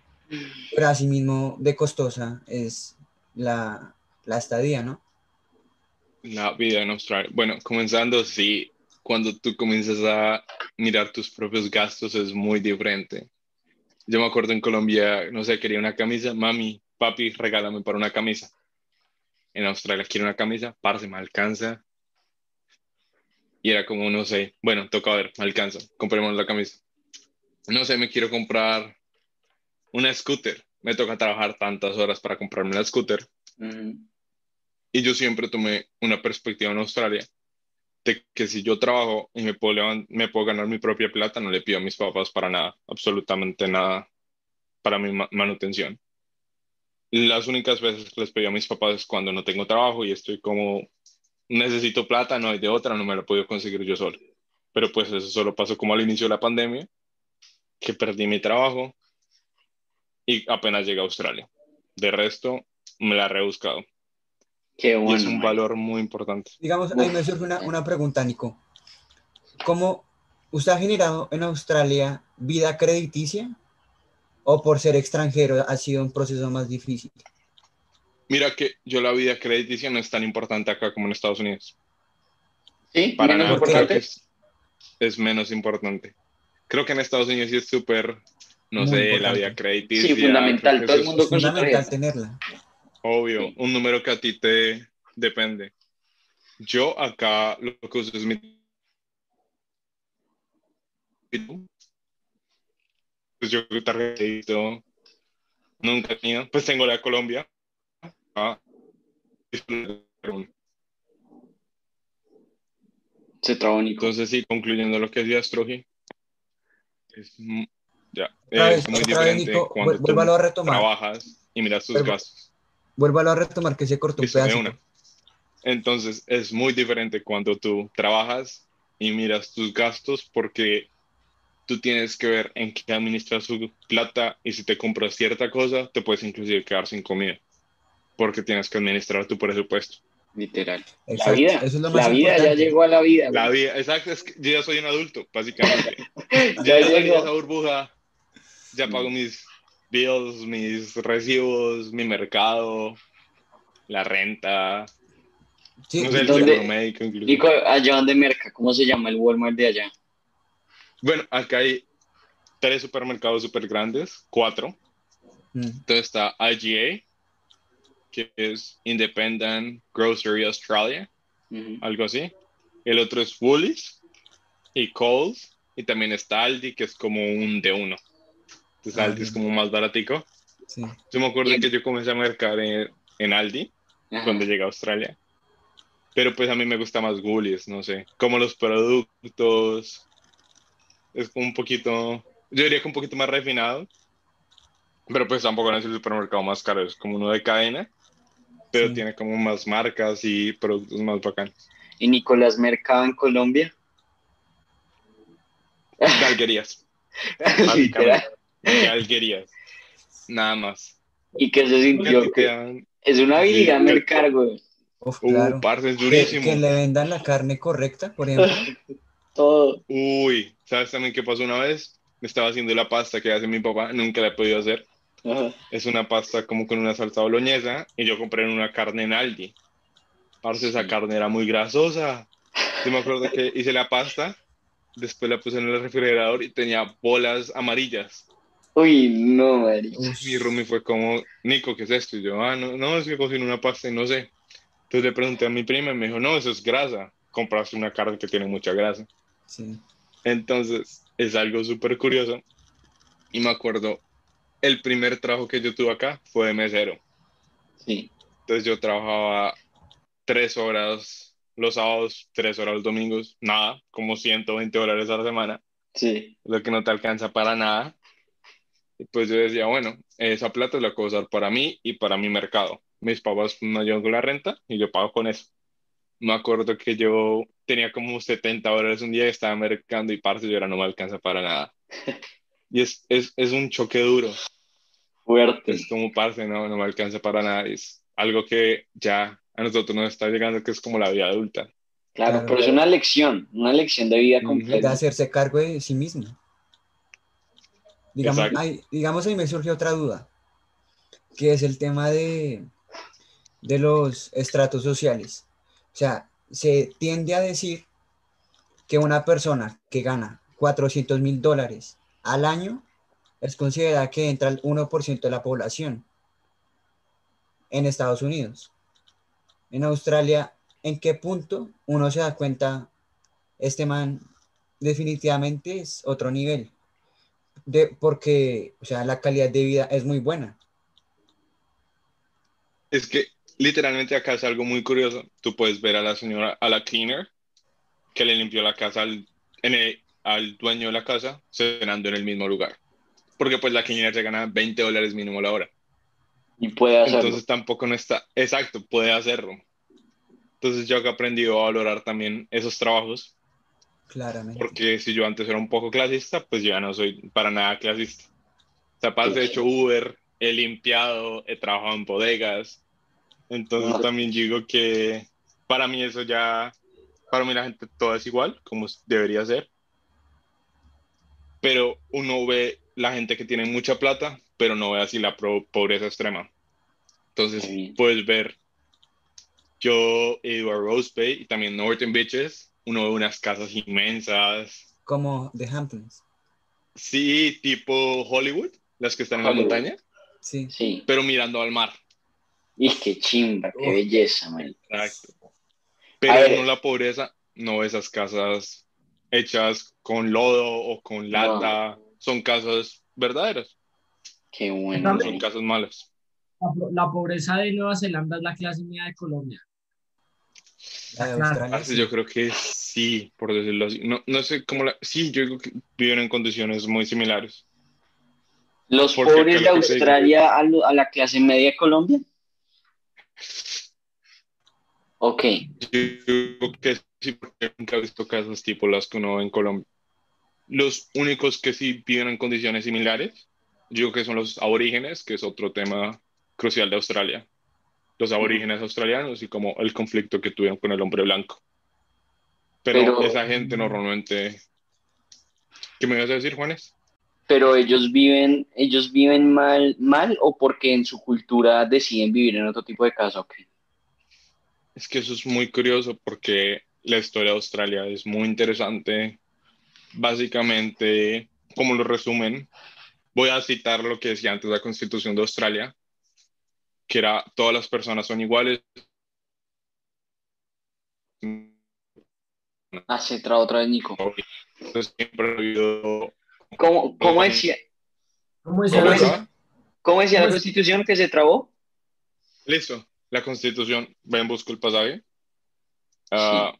pero asimismo de costosa es la, la estadía, ¿no? La vida en Australia. Bueno, comenzando, sí, cuando tú comienzas a mirar tus propios gastos es muy diferente. Yo me acuerdo en Colombia, no sé, quería una camisa, mami, papi, regálame para una camisa. En Australia quiero una camisa, parce, me alcanza. Y era como, no sé, bueno, toca ver, me alcanza, compremos la camisa. No sé, me quiero comprar una scooter. Me toca trabajar tantas horas para comprarme la scooter. Y yo siempre tomé una perspectiva en Australia de que si yo trabajo y me puedo, me puedo ganar mi propia plata, no le pido a mis papás para nada, absolutamente nada para mi ma- manutención. Las únicas veces que les pedí a mis papás es cuando no tengo trabajo y estoy como, necesito plata, no hay de otra, no me la he podido conseguir yo solo. Pero pues eso solo pasó como al inicio de la pandemia, que perdí mi trabajo y apenas llegué a Australia. De resto, me la he rebuscado. Qué Y es un valor muy importante. Digamos, ahí me surge una, una pregunta, Nico. ¿Cómo usted ha generado en Australia vida crediticia o por ser extranjero ha sido un proceso más difícil? Mira que yo la vida crediticia no es tan importante acá como en Estados Unidos. Sí, Para menos nada, importante. es, es menos importante. Creo que en Estados Unidos sí es súper, no Muy sé, la vida crediticia. Sí, fundamental, todo el mundo Es fundamental tenerla. Obvio, Sí. un número que a ti te depende. Yo acá lo que uso es mi... Pues yo de crédito nunca he tenido. Pues tengo la Colombia. Ah, Se trabó Nico. Entonces sí, concluyendo lo que decía Stroji, es, ya, es vez, muy diferente Nico, cuando tú a retomar. trabajas y miras tus gastos. Vuélvalo a retomar que se cortó un pedazo. Entonces, es muy diferente cuando tú trabajas y miras tus gastos porque tú tienes que ver en qué administras tu plata y si te compras cierta cosa, te puedes inclusive quedar sin comida porque tienes que administrar tu presupuesto. Literal. La Exacto, vida. Eso es lo la más vida ya importante. llegó a la vida. La güey. vida, exacto, es que yo ya soy un adulto, básicamente. Ya ya salí de llegó. esa burbuja, ya pago mis bills, mis recibos, mi mercado, la renta, Sí, no sé, el ¿Dónde- seguro médico incluso. Nico, allá donde merca, ¿cómo se llama el Walmart de allá? Bueno, acá hay tres supermercados súper grandes, cuatro. mm, Entonces está IGA, que es Independent Grocery Australia, algo así. El otro es Woolies y Coles. Y también está Aldi, que es como un de uno. Entonces Ah, Aldi es como más baratico. sí. Yo me acuerdo Bien. que yo comencé a mercar en, en Aldi Ajá. cuando llegué a Australia. Pero pues a mí me gusta más Woolies, no sé. Como los productos. Es como un poquito. Yo diría que un poquito más refinado. Pero pues tampoco no es el supermercado más caro. Es como uno de cadena. Pero Sí. tiene como más marcas y productos más bacanos. ¿Y Nicolás mercaba en Colombia? galguerías. Básicamente, galguerías. Nada más. ¿Y qué se sintió? Quedan- Es una habilidad Sí. mercar, güey. Uf, Uh, claro. parce, es Que, durísimo. que le vendan la carne correcta, por ejemplo. Todo. Uy, ¿sabes también qué pasó una vez? Me estaba haciendo la pasta que hace mi papá, nunca la he podido hacer. Ajá. Es una pasta como con una salsa boloñesa y yo compré una carne en Aldi. Parce, esa Sí. carne era muy grasosa. Yo me acuerdo que hice la pasta, después la puse en el refrigerador y tenía bolas amarillas. Uy, no, marica. Mi roomie fue como, Nico, ¿qué es esto? Y yo, ah, no, no, es que cocino una pasta y no sé. Entonces le pregunté a mi prima y me dijo, no, eso es grasa. Compraste una carne que tiene mucha grasa. sí. Entonces, es algo súper curioso. Y me acuerdo, el primer trabajo que yo tuve acá fue de mesero. Sí. Entonces yo trabajaba tres horas los sábados, tres horas los domingos, nada, como 120 dólares a la semana, Sí. lo que no te alcanza para nada. Y pues yo decía, bueno, esa plata la puedo usar para mí y para mi mercado. Mis papás me ayudan con la renta y yo pago con eso. Me acuerdo que yo tenía como 70 dólares un día y estaba mercando y parce, yo ahora no me alcanza para nada. Y es, es, es un choque duro. Fuerte. Es como parce, no, no me alcanza para nada. Es algo que ya a nosotros nos está llegando, que es como la vida adulta. Claro, Claro. pero es una lección, una lección de vida Ujú. de completa. hacerse cargo de sí mismo. Digamos, ahí, digamos, ahí me surgió otra duda, que es el tema de, de los estratos sociales. O sea, se tiende a decir que una persona que gana 400 mil dólares al año es considerada que entra al 1% de la población en Estados Unidos. En Australia, ¿en qué punto uno se da cuenta, este man definitivamente es otro nivel? De, porque, o sea, la calidad de vida es muy buena. Es que literalmente acá es algo muy curioso. Tú puedes ver a la señora, a la cleaner, que le limpió la casa al, en el- al dueño de la casa, cenando en el mismo lugar. Porque pues la cleaner se gana 20 dólares mínimo la hora. Y puede hacerlo. Entonces tampoco no está, exacto, puede hacerlo. Entonces yo acá he aprendido a valorar también esos trabajos, Claramente. porque si yo antes era un poco clasista, pues yo ya no soy para nada clasista. O sea, he hecho Uber, he limpiado, he trabajado en bodegas. Entonces también digo que para mí eso ya, para mí la gente todo es igual, como debería ser. Pero uno ve la gente que tiene mucha plata, pero no ve así la pobreza extrema. Entonces puedes ver, yo he ido a Rose Bay y también Northern Beaches, uno ve unas casas inmensas, Como The Hamptons. sí, tipo Hollywood, las que están en la montaña, Sí. Sí. pero mirando al mar. Y qué chimba, qué Uf. belleza, man. Exacto. Pero no la pobreza, no esas casas hechas con lodo o con lata, son casas verdaderas, Qué bueno. no son casas malas. La, la pobreza de Nueva Zelanda es la clase media de Colombia. La de Claro. Australia, Parce, sí. Yo creo que sí, por decirlo así. No, no sé cómo la... Sí, yo digo que viven en condiciones muy similares. Los Porque pobres de Australia a, lo- a la clase media de Colombia. Ok, Yo digo que sí, porque nunca he visto casas tipo las que uno ve en Colombia. Los únicos que sí viven en condiciones similares, yo digo que son los aborígenes, que es otro tema crucial de Australia. Los aborígenes australianos y como el conflicto que tuvieron con el hombre blanco. Pero, Pero- esa gente normalmente... ¿Qué me ibas a decir, Juanes? pero ellos viven, ellos viven mal, mal o porque en su cultura deciden vivir en otro tipo de casa, ok. Es que eso es muy curioso porque la historia de Australia es muy interesante. Básicamente, como lo resumen, voy a citar lo que decía antes la Constitución de Australia, que era todas las personas son iguales. Ah, se traba otra vez, Nico. Entonces, siempre ha habido... ¿Cómo, cómo decía, ¿Cómo decía ¿Cómo la- constitución que se trabó? Listo, la Constitución, ven, busco el pasaje. Ah,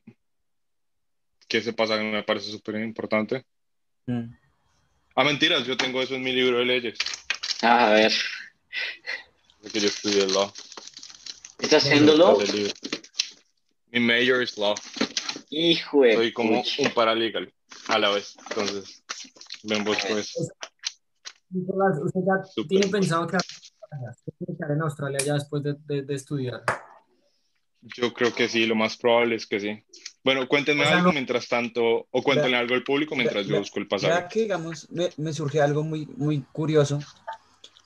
Que ese pasaje me parece súper importante. Mm. Ah, mentiras, yo tengo eso en mi libro de leyes, Ah, a ver, porque yo estudié law. ¿estás haciéndolo? Del libro. Mi major es law. Hijo de Soy como pucha. un paralegal a la vez. Entonces, Vemos pues. Nicolás, ¿usted ya Súper. tiene pensado quedar quedar en Australia ya después de, de- de estudiar? Yo creo que sí, lo más probable es que sí. Bueno, cuéntenme O sea, algo no- mientras tanto, o cuéntenle algo al público mientras yo Vea- busco el Ya pasaje. que, digamos, me, me surge algo muy, muy curioso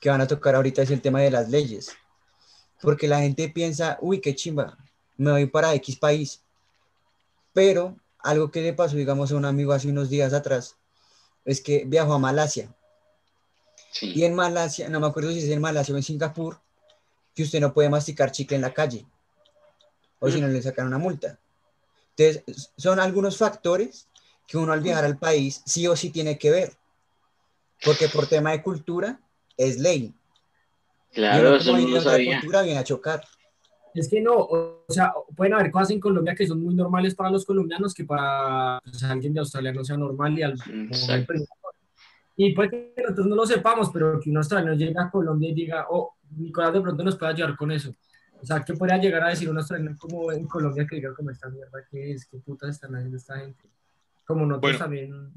que van a tocar ahorita es el tema de las leyes. Porque la gente piensa, uy, qué chimba, me voy para X país. Pero algo que le pasó, digamos, a un amigo hace unos días atrás, es que viajó a Malasia. Y en Malasia, no me acuerdo si es en Malasia o en Singapur, que usted no puede masticar chicle en la calle. O si no le sacan una multa. Entonces, son algunos factores que uno al viajar al país sí o sí tiene que ver. Porque por tema de cultura es ley. Claro, eso no lo sabía. cultura viene a chocar. Es que no, o sea, pueden haber cosas en Colombia que son muy normales para los colombianos que para pues, alguien de Australia no sea normal y al. Y puede que nosotros no lo sepamos, pero que un australiano llegue a Colombia y diga, oh, Nicolás de pronto nos puede ayudar con eso. O sea, ¿qué podría llegar a decir un australiano como en Colombia que diga como esta mierda que es? ¿Qué putas están haciendo esta gente? Como nosotros Bueno. también.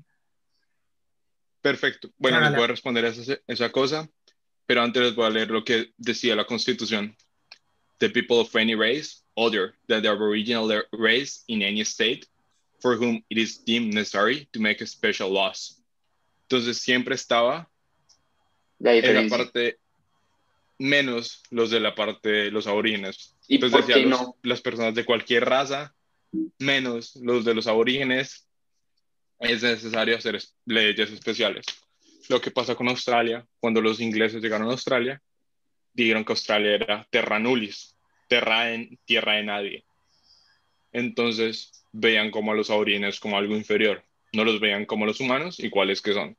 Perfecto. Bueno, les voy a responder esa, esa cosa, pero antes les voy a leer lo que decía la Constitución. The people of any race, other than the aboriginal race in any state, for whom it is deemed necessary to make special laws. Entonces siempre estaba La en la parte menos los de la parte de los aborígenes. ¿Y Entonces por decía qué los- no? las personas de cualquier raza, menos los de los aborígenes, es necesario hacer es- leyes especiales. Lo que pasa con Australia, cuando los ingleses llegaron a Australia, dijeron que Australia era terra nullis, terra en, tierra de nadie. Entonces veían como a los aborígenes como algo inferior, no los veían como los humanos y cuáles que son.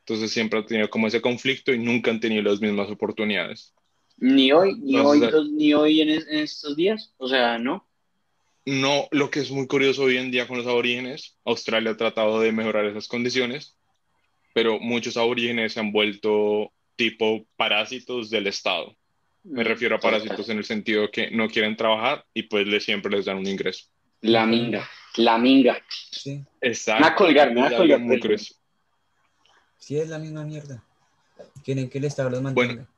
Entonces siempre han tenido como ese conflicto y nunca han tenido las mismas oportunidades. Ni hoy, ni hoy, los- ni hoy en, en estos días. O sea, no. No, lo que es muy curioso hoy en día con los aborígenes, Australia ha tratado de mejorar esas condiciones, pero muchos aborígenes se han vuelto tipo parásitos del Estado. Me refiero a parásitos en el sentido que no quieren trabajar y pues les, siempre les dan un ingreso. La minga, la minga. Sí, Exacto. Me va a colgar, me va a colgar. muy sí es la misma mierda. Quieren que el Estado los mantenga. Bueno.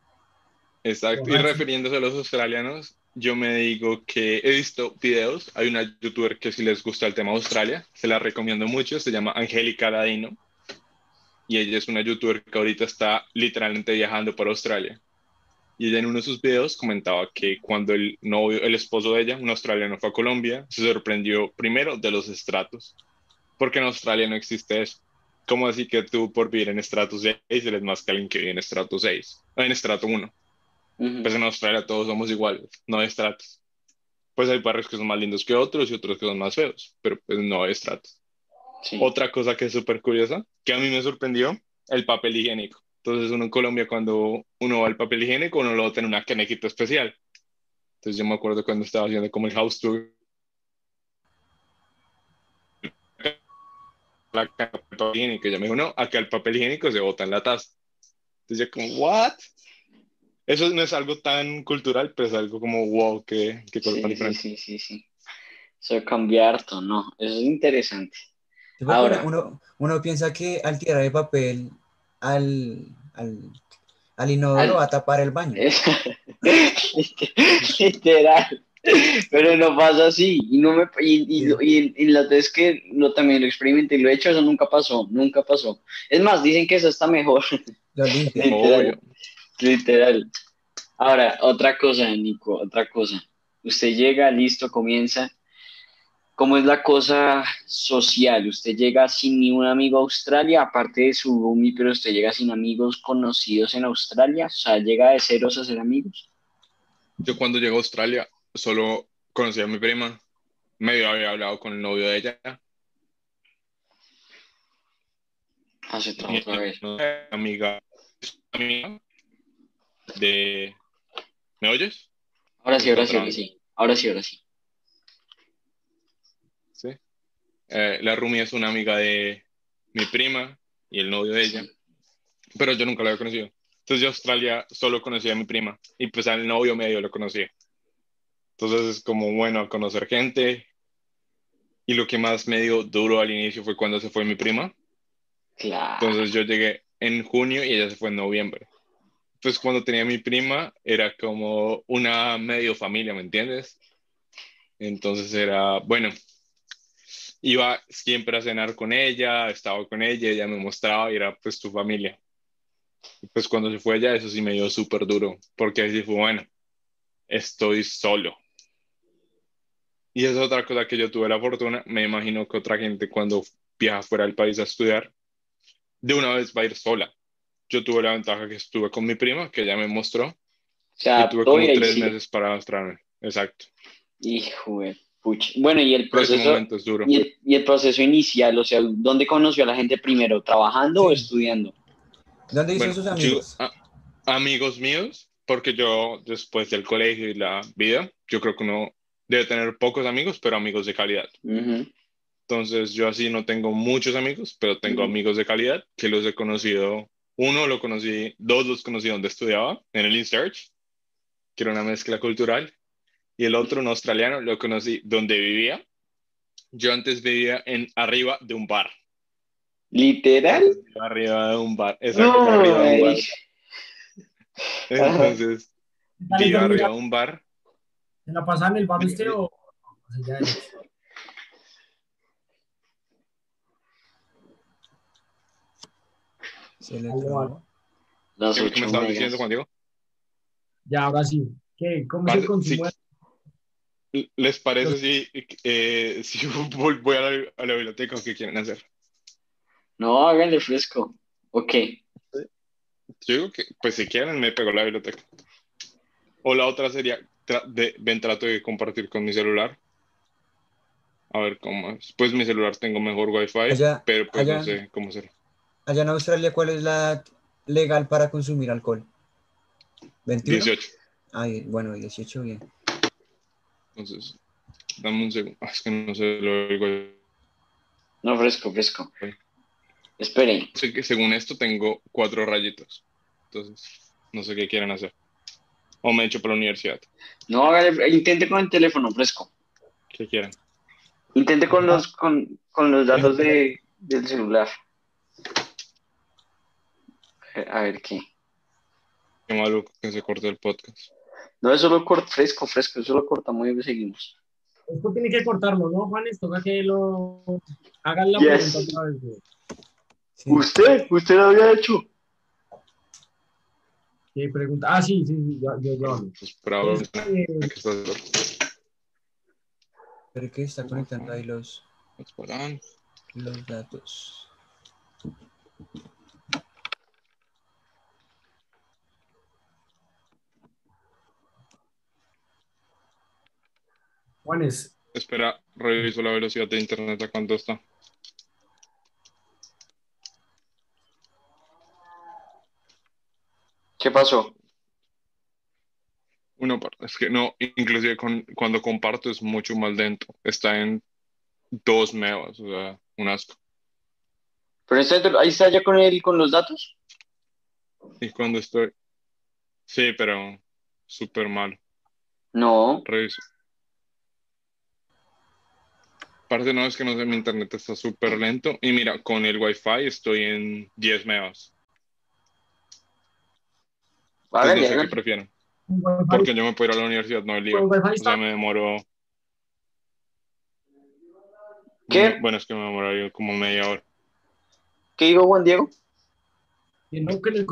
Exacto. Y refiriéndose a los australianos, yo me digo que he visto videos. Hay una youtuber que si les gusta el tema Australia, se la recomiendo mucho. Se llama Angélica Ladino. Y ella es una youtuber que ahorita está literalmente viajando por Australia. Y ella en uno de sus videos comentaba que cuando el novio, el esposo de ella, un australiano, fue a Colombia, se sorprendió primero de los estratos. Porque en Australia no existe eso. ¿Cómo así que tú por vivir en estrato 6 eres más que alguien que vive en estrato 6? O en estrato 1. Pues en Australia todos somos iguales, no hay estratos. Pues hay barrios que son más lindos que otros y otros que son más feos, pero pues no hay estratos. Sí. Otra cosa que es súper curiosa, que a mí me sorprendió, el papel higiénico. Entonces uno en Colombia cuando uno va al papel higiénico, uno lo tiene una canequita especial. Entonces yo me acuerdo cuando estaba haciendo como el house tour. La higiénico, y ella me dijo, no, acá el papel higiénico se bota en la taza. Entonces yo como, ¿what? Eso no es algo tan cultural, pero es algo como, wow, qué cosa Sí, tan sí, diferente. sí, sí, sí. Eso cambia harto, ¿no? Eso es interesante. Ahora. Uno, uno piensa que al tirar el papel al, al, al inodoro Al- va a tapar el baño. Es- Literal. Pero no pasa así. Y, no me, y, y, y, y la vez que lo, también lo experimenté y lo he hecho, eso nunca pasó, nunca pasó. Es más, dicen que eso está mejor. Lo limpia. Literal. Ahora, otra cosa, Nico, otra cosa. Usted llega, listo, comienza. ¿Cómo es la cosa social? Usted llega sin ni un amigo a Australia, aparte de su roomie, pero usted llega sin amigos conocidos en Australia. O sea, llega de ceros a ser amigos. Yo cuando llegué a Australia solo conocí a mi prima, medio había hablado con el novio de ella, Hace otra, vez. amiga, amiga de... ¿Me oyes? Ahora sí, ahora sí, ahora sí. Ahora sí, ahora sí. Sí. Eh, la Rumi es una amiga de mi prima y el novio de ella, pero yo nunca la había conocido. Entonces yo Australia solo conocía a mi prima y pues al novio medio lo conocía. Entonces es como bueno conocer gente y lo que más me dio duro al inicio fue cuando se fue mi prima, Claro. Entonces yo llegué en junio y ella se fue en noviembre. Pues cuando tenía mi prima era como una medio familia, ¿me entiendes? Entonces era, bueno, iba siempre a cenar con ella, estaba con ella, ella me mostraba y era pues tu familia. Pues cuando se fue ella, eso sí me dio súper duro, porque ahí fue, bueno, estoy solo. Y es otra cosa que yo tuve la fortuna, me imagino que otra gente cuando viaja fuera del país a estudiar, de una vez va a ir sola. Yo tuve la ventaja que estuve con mi prima, que ella me mostró, O sea, y tuve como tres sí. meses para mostrarme. Exacto. Hijo de puch. Bueno, y el proceso, momento es duro. y el, y el proceso inicial, o sea, ¿dónde conoció a la gente primero? ¿Trabajando o estudiando? ¿Dónde hizo Bueno, sus yo- amigos? a- amigos míos, porque yo después del colegio y la vida, yo creo que uno debe tener pocos amigos, pero amigos de calidad. Ujú. Entonces yo así no tengo muchos amigos, pero tengo Ujú. amigos de calidad que los he conocido. Uno lo conocí, dos los conocí donde estudiaba, en el InSearch, que era una mezcla cultural, y el otro, un australiano, lo conocí donde vivía. Yo antes vivía en arriba de un bar. ¿Literal? Arriba de un bar, exacto, No, arriba de un bar. Entonces, vivo arriba de un bar. ¿Se la pasan el bar usted o...? o sea, ya es- Se le trabó. Las ¿Qué me estabas diciendo, Juan Diego? Ya, ahora sí. ¿Qué? ¿Cómo consumo? sí. ¿Les parece si, eh, si voy a la, a la biblioteca o qué quieren hacer? No, háganle fresco. Ok. Yo digo que, pues si quieren, me pego la biblioteca. O la otra sería, tra- de, ven, trato de compartir con mi celular. A ver cómo es. Pues mi celular tengo mejor wifi, Allá- pero pues allá- no sé cómo será. Allá en Australia, ¿cuál es la edad legal para consumir alcohol? ¿21? 18. Ay, bueno, 18, bien. Entonces, dame un segundo. Ah, Es que no sé lo oigo. No, fresco, fresco. Esperen. Sé que según esto tengo cuatro rayitos. Entonces, no sé qué quieren hacer. O me echo para la universidad. No, hágale, intente con el teléfono, fresco. ¿Qué quieren? Intente con los, con, con los datos de, del celular. A ver qué. Qué malo que se corte el podcast. No, eso lo corta fresco, fresco, eso lo cortamos y seguimos. Esto tiene que cortarlo, ¿no, Juanes? Toca que lo... Hagan la Yes. pregunta otra vez. Sí. ¿Usted? ¿Usted lo había hecho? ¿Qué pregunta? Ah, sí, sí, sí, yo, yo, yo. Pues ahora, Este, ¿qué Pero que está conectando ahí los, los datos. Juanes, Espera, reviso la velocidad de internet a cuánto está. ¿Qué pasó? Uno, es que no, inclusive con, cuando comparto es mucho más lento. Está en dos megas, o sea, un asco. ¿Pero está- ahí está ya con, el, con los datos? Y cuando estoy... Sí, pero súper malo. No. Reviso. Aparte no es que no sé, mi internet está súper lento. Y mira, con el wifi estoy en 10 megas. Entonces Hágale, no sé qué wifi, Porque yo me puedo ir a la universidad, no el wifi O sea, me demoró... ¿Qué? Bueno, es que me demoró como media hora. ¿Qué dijo Juan Diego? que no, que el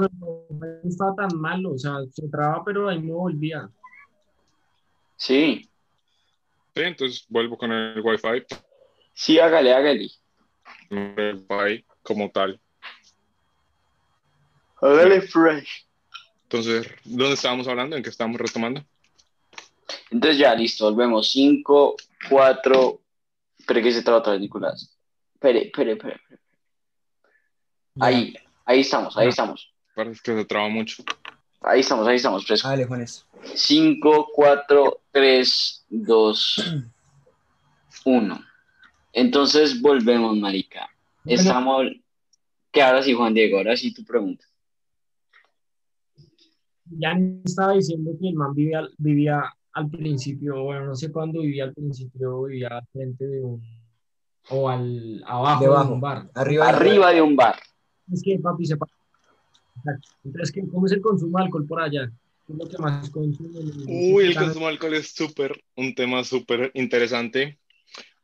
estaba tan malo, o sea, se traba, pero ahí no volvía. Sí. Sí, entonces vuelvo con el wifi. Sí, hágale, hágale. El wifi como tal. Hágale fresh. Entonces, ¿dónde estábamos hablando? ¿En qué estábamos retomando? Entonces ya, listo, volvemos. 5, 4. Espere que se traba otra vez, Nicolás. Espere, espere, espere. espere. Ahí, ahí estamos, ahí estamos. Parece que se traba mucho. Ahí estamos, ahí estamos, fresco. Dale, Juanes. 5, 4, 3, 2, 1. Entonces volvemos, marica. Estamos... Que ahora sí, Juan Diego, ahora sí tu pregunta. Ya estaba diciendo que el man vivía, vivía al principio, bueno, no sé cuándo vivía al principio, vivía al frente de un, o al abajo Debajo. de un bar. Arriba, Arriba de un bar. Es que, papi, se. Entonces, ¿qué- ¿cómo es el consumo de alcohol por allá? ¿Qué es lo que más consumen? Uy, el consumo de alcohol es súper, un tema súper interesante.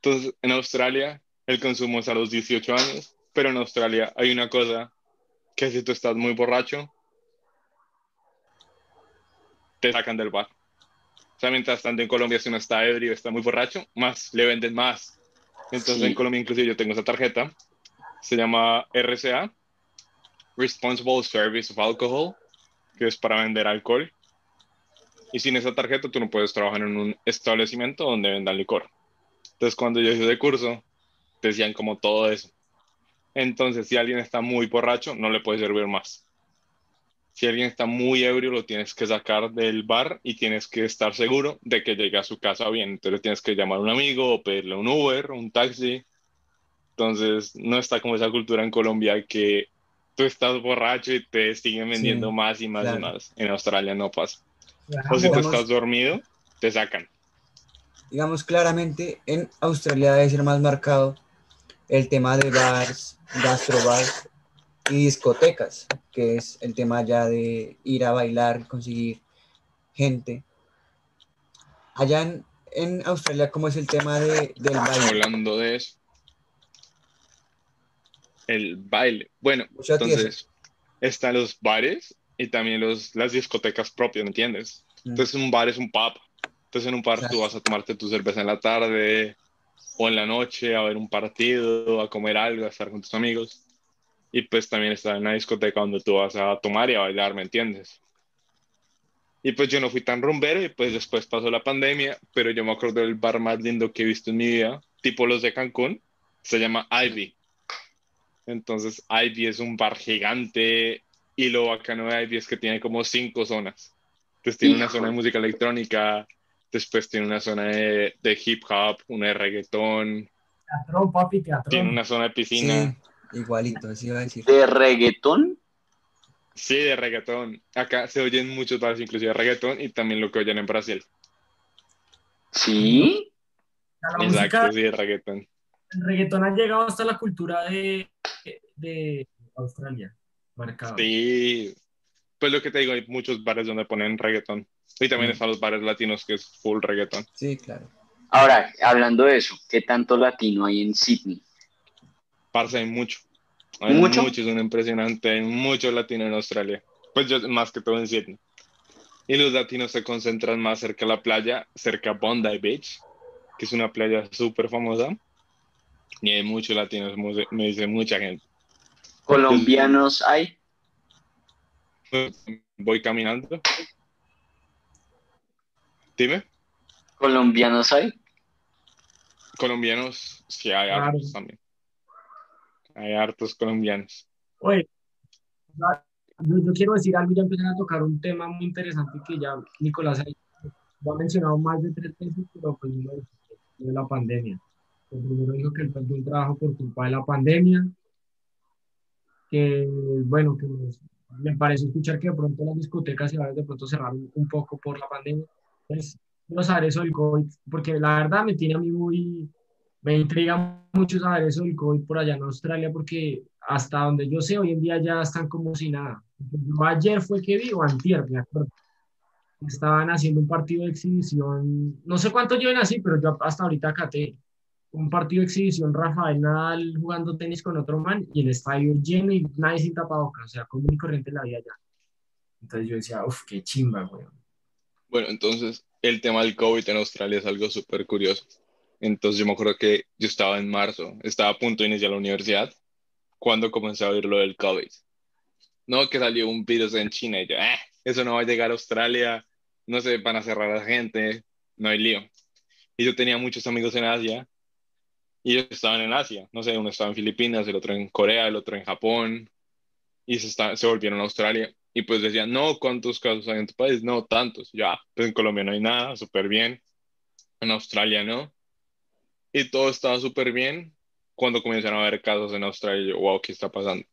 Entonces, en Australia, el consumo es a los 18 años, pero en Australia hay una cosa que si tú estás muy borracho, te sacan del bar. O sea, mientras tanto en Colombia, si uno está ebrio, está muy borracho, más le venden más. Entonces, Sí. en Colombia, inclusive, yo tengo esa tarjeta, se llama RCA, Responsible Service of Alcohol, que es para vender alcohol. Y sin esa tarjeta tú no puedes trabajar en un establecimiento donde vendan licor. Entonces cuando yo hice de curso, te decían como todo eso. Entonces si alguien está muy borracho, no le puedes servir más. Si alguien está muy ebrio, lo tienes que sacar del bar y tienes que estar seguro de que llegue a su casa bien. Entonces tienes que llamar a un amigo o pedirle un Uber, un taxi. Entonces no está como esa cultura en Colombia que tú estás borracho y te siguen vendiendo Sí, más y más y claro. más. En Australia no pasa. Ajá, O si tú estás dormido, te sacan. Digamos claramente, en Australia debe ser más marcado el tema de bars, gastrobars y discotecas, que es el tema ya de ir a bailar, conseguir gente. Allá en, en Australia, ¿cómo es el tema de, del baile? Hablando de eso. El baile. Bueno, entonces están los bares y también los, las discotecas propias, ¿me entiendes? Mm. Entonces un bar es un pub. Entonces en un bar Exacto. tú vas a tomarte tu cerveza en la tarde o en la noche a ver un partido, a comer algo, a estar con tus amigos. Y pues también está en una discoteca donde tú vas a tomar y a bailar, ¿me entiendes? Y pues yo no fui tan rumbero y pues después pasó la pandemia, pero yo me acuerdo del bar más lindo que he visto en mi vida, tipo los de Cancún, se llama Ivy. Entonces Ivy es un bar gigante y lo bacano de Ivy es que tiene como cinco zonas. Entonces tiene una Hijo. zona de música electrónica, después tiene una zona de, de hip hop, una de reggaetón, Teatrón, papi, teatrón. tiene una zona de piscina. Sí, igualito, así iba a decir. De reggaetón. Sí, de reggaetón. Acá se oyen muchos bares, inclusive de reggaetón, y también lo que oyen en Brasil. Sí. La Exacto, música, sí, de reggaetón. el reggaetón ha llegado hasta la cultura de, de Australia. Marcado. Sí. Pues lo que te digo, hay muchos bares donde ponen reggaetón. Y también Mm. están los bares latinos que es full reggaetón. Sí, claro. Ahora, hablando de eso, ¿qué tanto latino hay en Sydney? Parce, hay mucho. Hay ¿Mucho? mucho, es un impresionante. Hay mucho latino en Australia. Pues yo, más que todo en Sydney. Y los latinos se concentran más cerca de la playa, cerca a Bondi Beach, que es una playa súper famosa. Y hay muchos latinos, me dice mucha gente. ¿Colombianos hay? Voy caminando. Dime. ¿Colombianos hay? Colombianos, sí, hay Claro. hartos también. Hay hartos colombianos. Oye, yo, yo quiero decir algo, ya empiezan a tocar un tema muy interesante que ya Nicolás ha, lo ha mencionado más de tres veces, pero pues no de la pandemia. El primero dijo que él perdió un trabajo por culpa de la pandemia, que bueno, que nos- me parece escuchar que de pronto las discotecas y bares de pronto cerraron un poco por la pandemia. Entonces, quiero saber eso del COVID, porque la verdad me tiene a mí muy, me intriga mucho saber eso del COVID por allá en Australia, porque hasta donde yo sé, hoy en día ya están como si nada. Yo ayer fue que vi, o antier, me acuerdo. Estaban haciendo un partido de exhibición, no sé cuánto lleven así, pero yo hasta ahorita acaté un partido de exhibición, Rafael Nadal jugando tenis con otro man, y el estadio lleno y nadie sin tapabocas, o sea, común y corriente la vida ya. Entonces yo decía, uff, qué chimba, güey. Bueno, entonces el tema del COVID en Australia es algo súper curioso. Entonces yo me acuerdo que yo estaba en marzo, estaba a punto de iniciar la universidad, cuando comencé a oír lo del COVID. No, que salió un virus en China y yo, "Eh, eso no va a llegar a Australia, no se van a cerrar a la gente, no hay lío. Y yo tenía muchos amigos en Asia y ellos estaban en Asia, no sé, uno estaba en Filipinas, el otro en Corea, el otro en Japón y se, está- se volvieron a Australia. Y pues decían, no, ¿cuántos casos hay en tu país? No, tantos. Ya, pues en Colombia no hay nada, súper bien. En Australia no. Y todo estaba súper bien cuando comenzaron a haber casos en Australia. Yo, wow, ¿qué está pasando?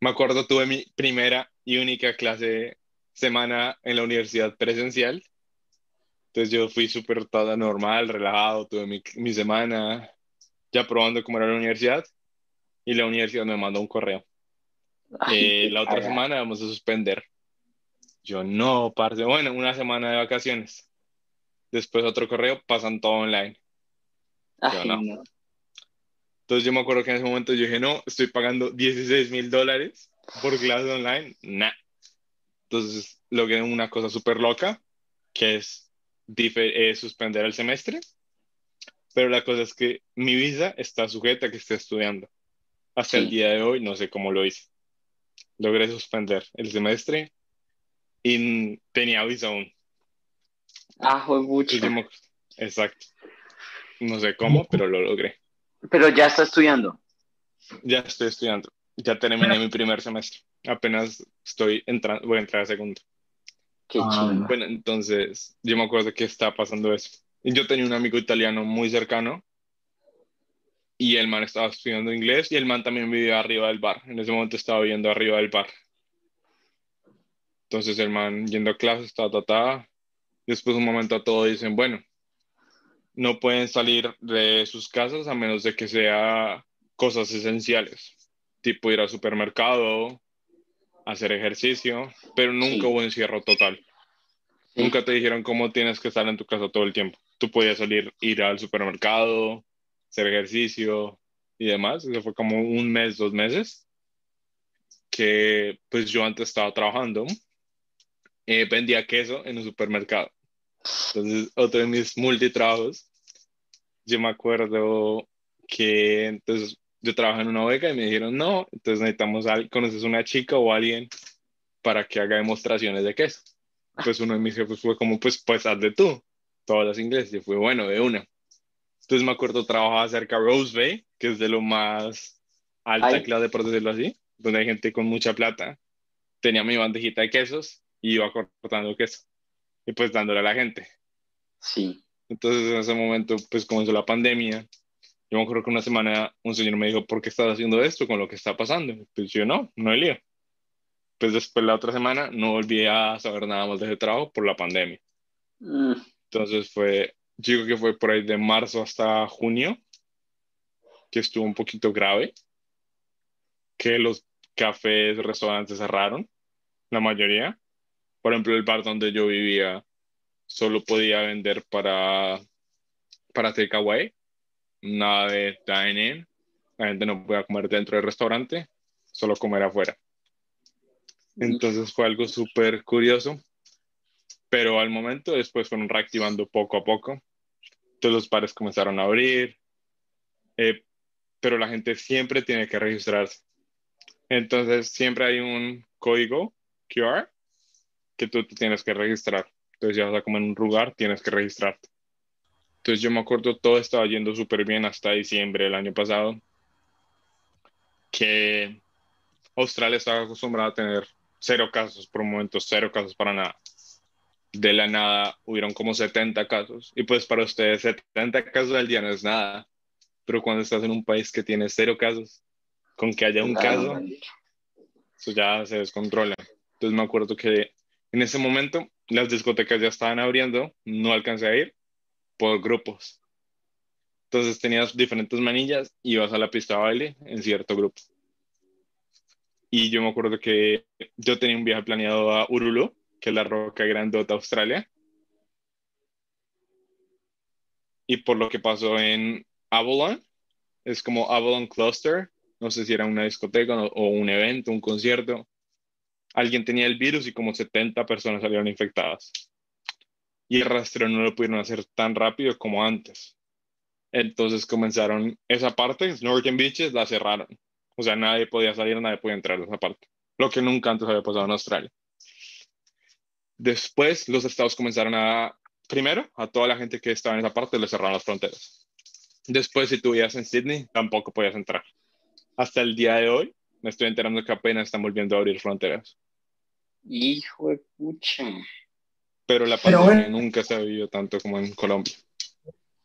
Me acuerdo, tuve mi primera y única clase semana en la universidad presencial. Entonces yo fui súper normal, relajado, tuve mi, mi semana. Ya probando cómo era la universidad y la universidad me mandó un correo. Eh, la otra semana vamos a suspender. Yo no, parce. Bueno, una semana de vacaciones. Después otro correo, pasan todo online. Yo no. Entonces yo me acuerdo que en ese momento yo dije, no, estoy pagando 16 mil dólares por clase online. Nah. Entonces logré una cosa súper loca, que es eh, suspender el semestre. Pero la cosa es que mi visa está sujeta a que esté estudiando. Hasta el día de hoy no sé cómo lo hice. Logré suspender el semestre y tenía visa aún. Ah, mucho. Exacto. No sé cómo, pero lo logré. Pero ya está estudiando. Ya estoy estudiando. Ya terminé mi primer semestre. Apenas estoy entrando, voy a entrar a segundo. Qué ah, Bueno, entonces yo me acuerdo que está pasando eso. Yo tenía un amigo italiano muy cercano y el man estaba estudiando inglés y el man también vivía arriba del bar. En ese momento estaba viviendo arriba del bar. Entonces el man yendo a clases, estaba ta, Después un momento a todo dicen, bueno, no pueden salir de sus casas a menos de que sea cosas esenciales, tipo ir al supermercado, hacer ejercicio, pero nunca hubo encierro total. Nunca te dijeron cómo tienes que estar en tu casa todo el tiempo. Tú podías salir, ir al supermercado, hacer ejercicio y demás. Eso fue como un mes, dos meses, que pues yo antes estaba trabajando, eh, vendía queso en un supermercado. Entonces, otro de mis multitrabajos, yo me acuerdo que entonces yo trabajaba en una beca y me dijeron, no, entonces necesitamos, conoces una chica o alguien para que haga demostraciones de queso. Pues uno de mis jefes fue como, pues, pues haz de tú, todas las inglesas. Y fue bueno, de una. Entonces me acuerdo, trabajaba cerca de Rose Bay, que es de lo más alta clase, por decirlo así, donde hay gente con mucha plata. Tenía mi bandejita de quesos y iba cortando queso y pues dándole a la gente. Sí. Entonces en ese momento pues comenzó la pandemia. Yo me acuerdo que una semana un señor me dijo, ¿por qué estás haciendo esto con lo que está pasando? Pues yo no, no hay lío. Pues después la otra semana no volví a saber nada más de ese trabajo por la pandemia. Mm. Entonces fue, digo que fue por ahí de marzo hasta junio, que estuvo un poquito grave, que los cafés, restaurantes cerraron, la mayoría, por ejemplo, el bar donde yo vivía solo podía vender para, para takeaway, nada de dine-in. La gente no podía comer dentro del restaurante, solo comer afuera. Entonces fue algo súper curioso, pero al momento después fueron reactivando poco a poco. Todos los bares comenzaron a abrir, eh, pero la gente siempre tiene que registrarse. Entonces siempre hay un código QR que tú te tienes que registrar. Entonces ya vas a comer en un lugar, tienes que registrarte. Entonces yo me acuerdo, todo estaba yendo súper bien hasta diciembre del año pasado, que Australia estaba acostumbrada a tener cero casos por momentos, cero casos para nada. De la nada hubieron como 70 casos. Y pues para ustedes 70 casos al día no es nada. Pero cuando estás en un país que tiene cero casos, con que haya un caso, eso ya se descontrola. Entonces me acuerdo que en ese momento, las discotecas ya estaban abriendo, no alcancé a ir por grupos. Entonces tenías diferentes manillas y ibas a la pista de baile en cierto grupo. Y yo me acuerdo que yo tenía un viaje planeado a Urulu, que la roca grandota Australia. Y por lo que pasó en Avalon, es como Avalon Cluster, no sé si era una discoteca o un evento, un concierto, alguien tenía el virus y como 70 personas salieron infectadas. Y el rastreo no lo pudieron hacer tan rápido como antes. Entonces comenzaron esa parte, Northern Beaches, la cerraron. O sea, nadie podía salir, nadie podía entrar a esa parte. Lo que nunca antes había pasado en Australia. Después los estados comenzaron a, primero, a toda la gente que estaba en esa parte le cerraron las fronteras. Después, si tú vivías en Sydney, tampoco podías entrar. Hasta el día de hoy, me estoy enterando que apenas están volviendo a abrir fronteras. Hijo de pucha. Pero la pandemia nunca se ha vivido tanto como en Colombia.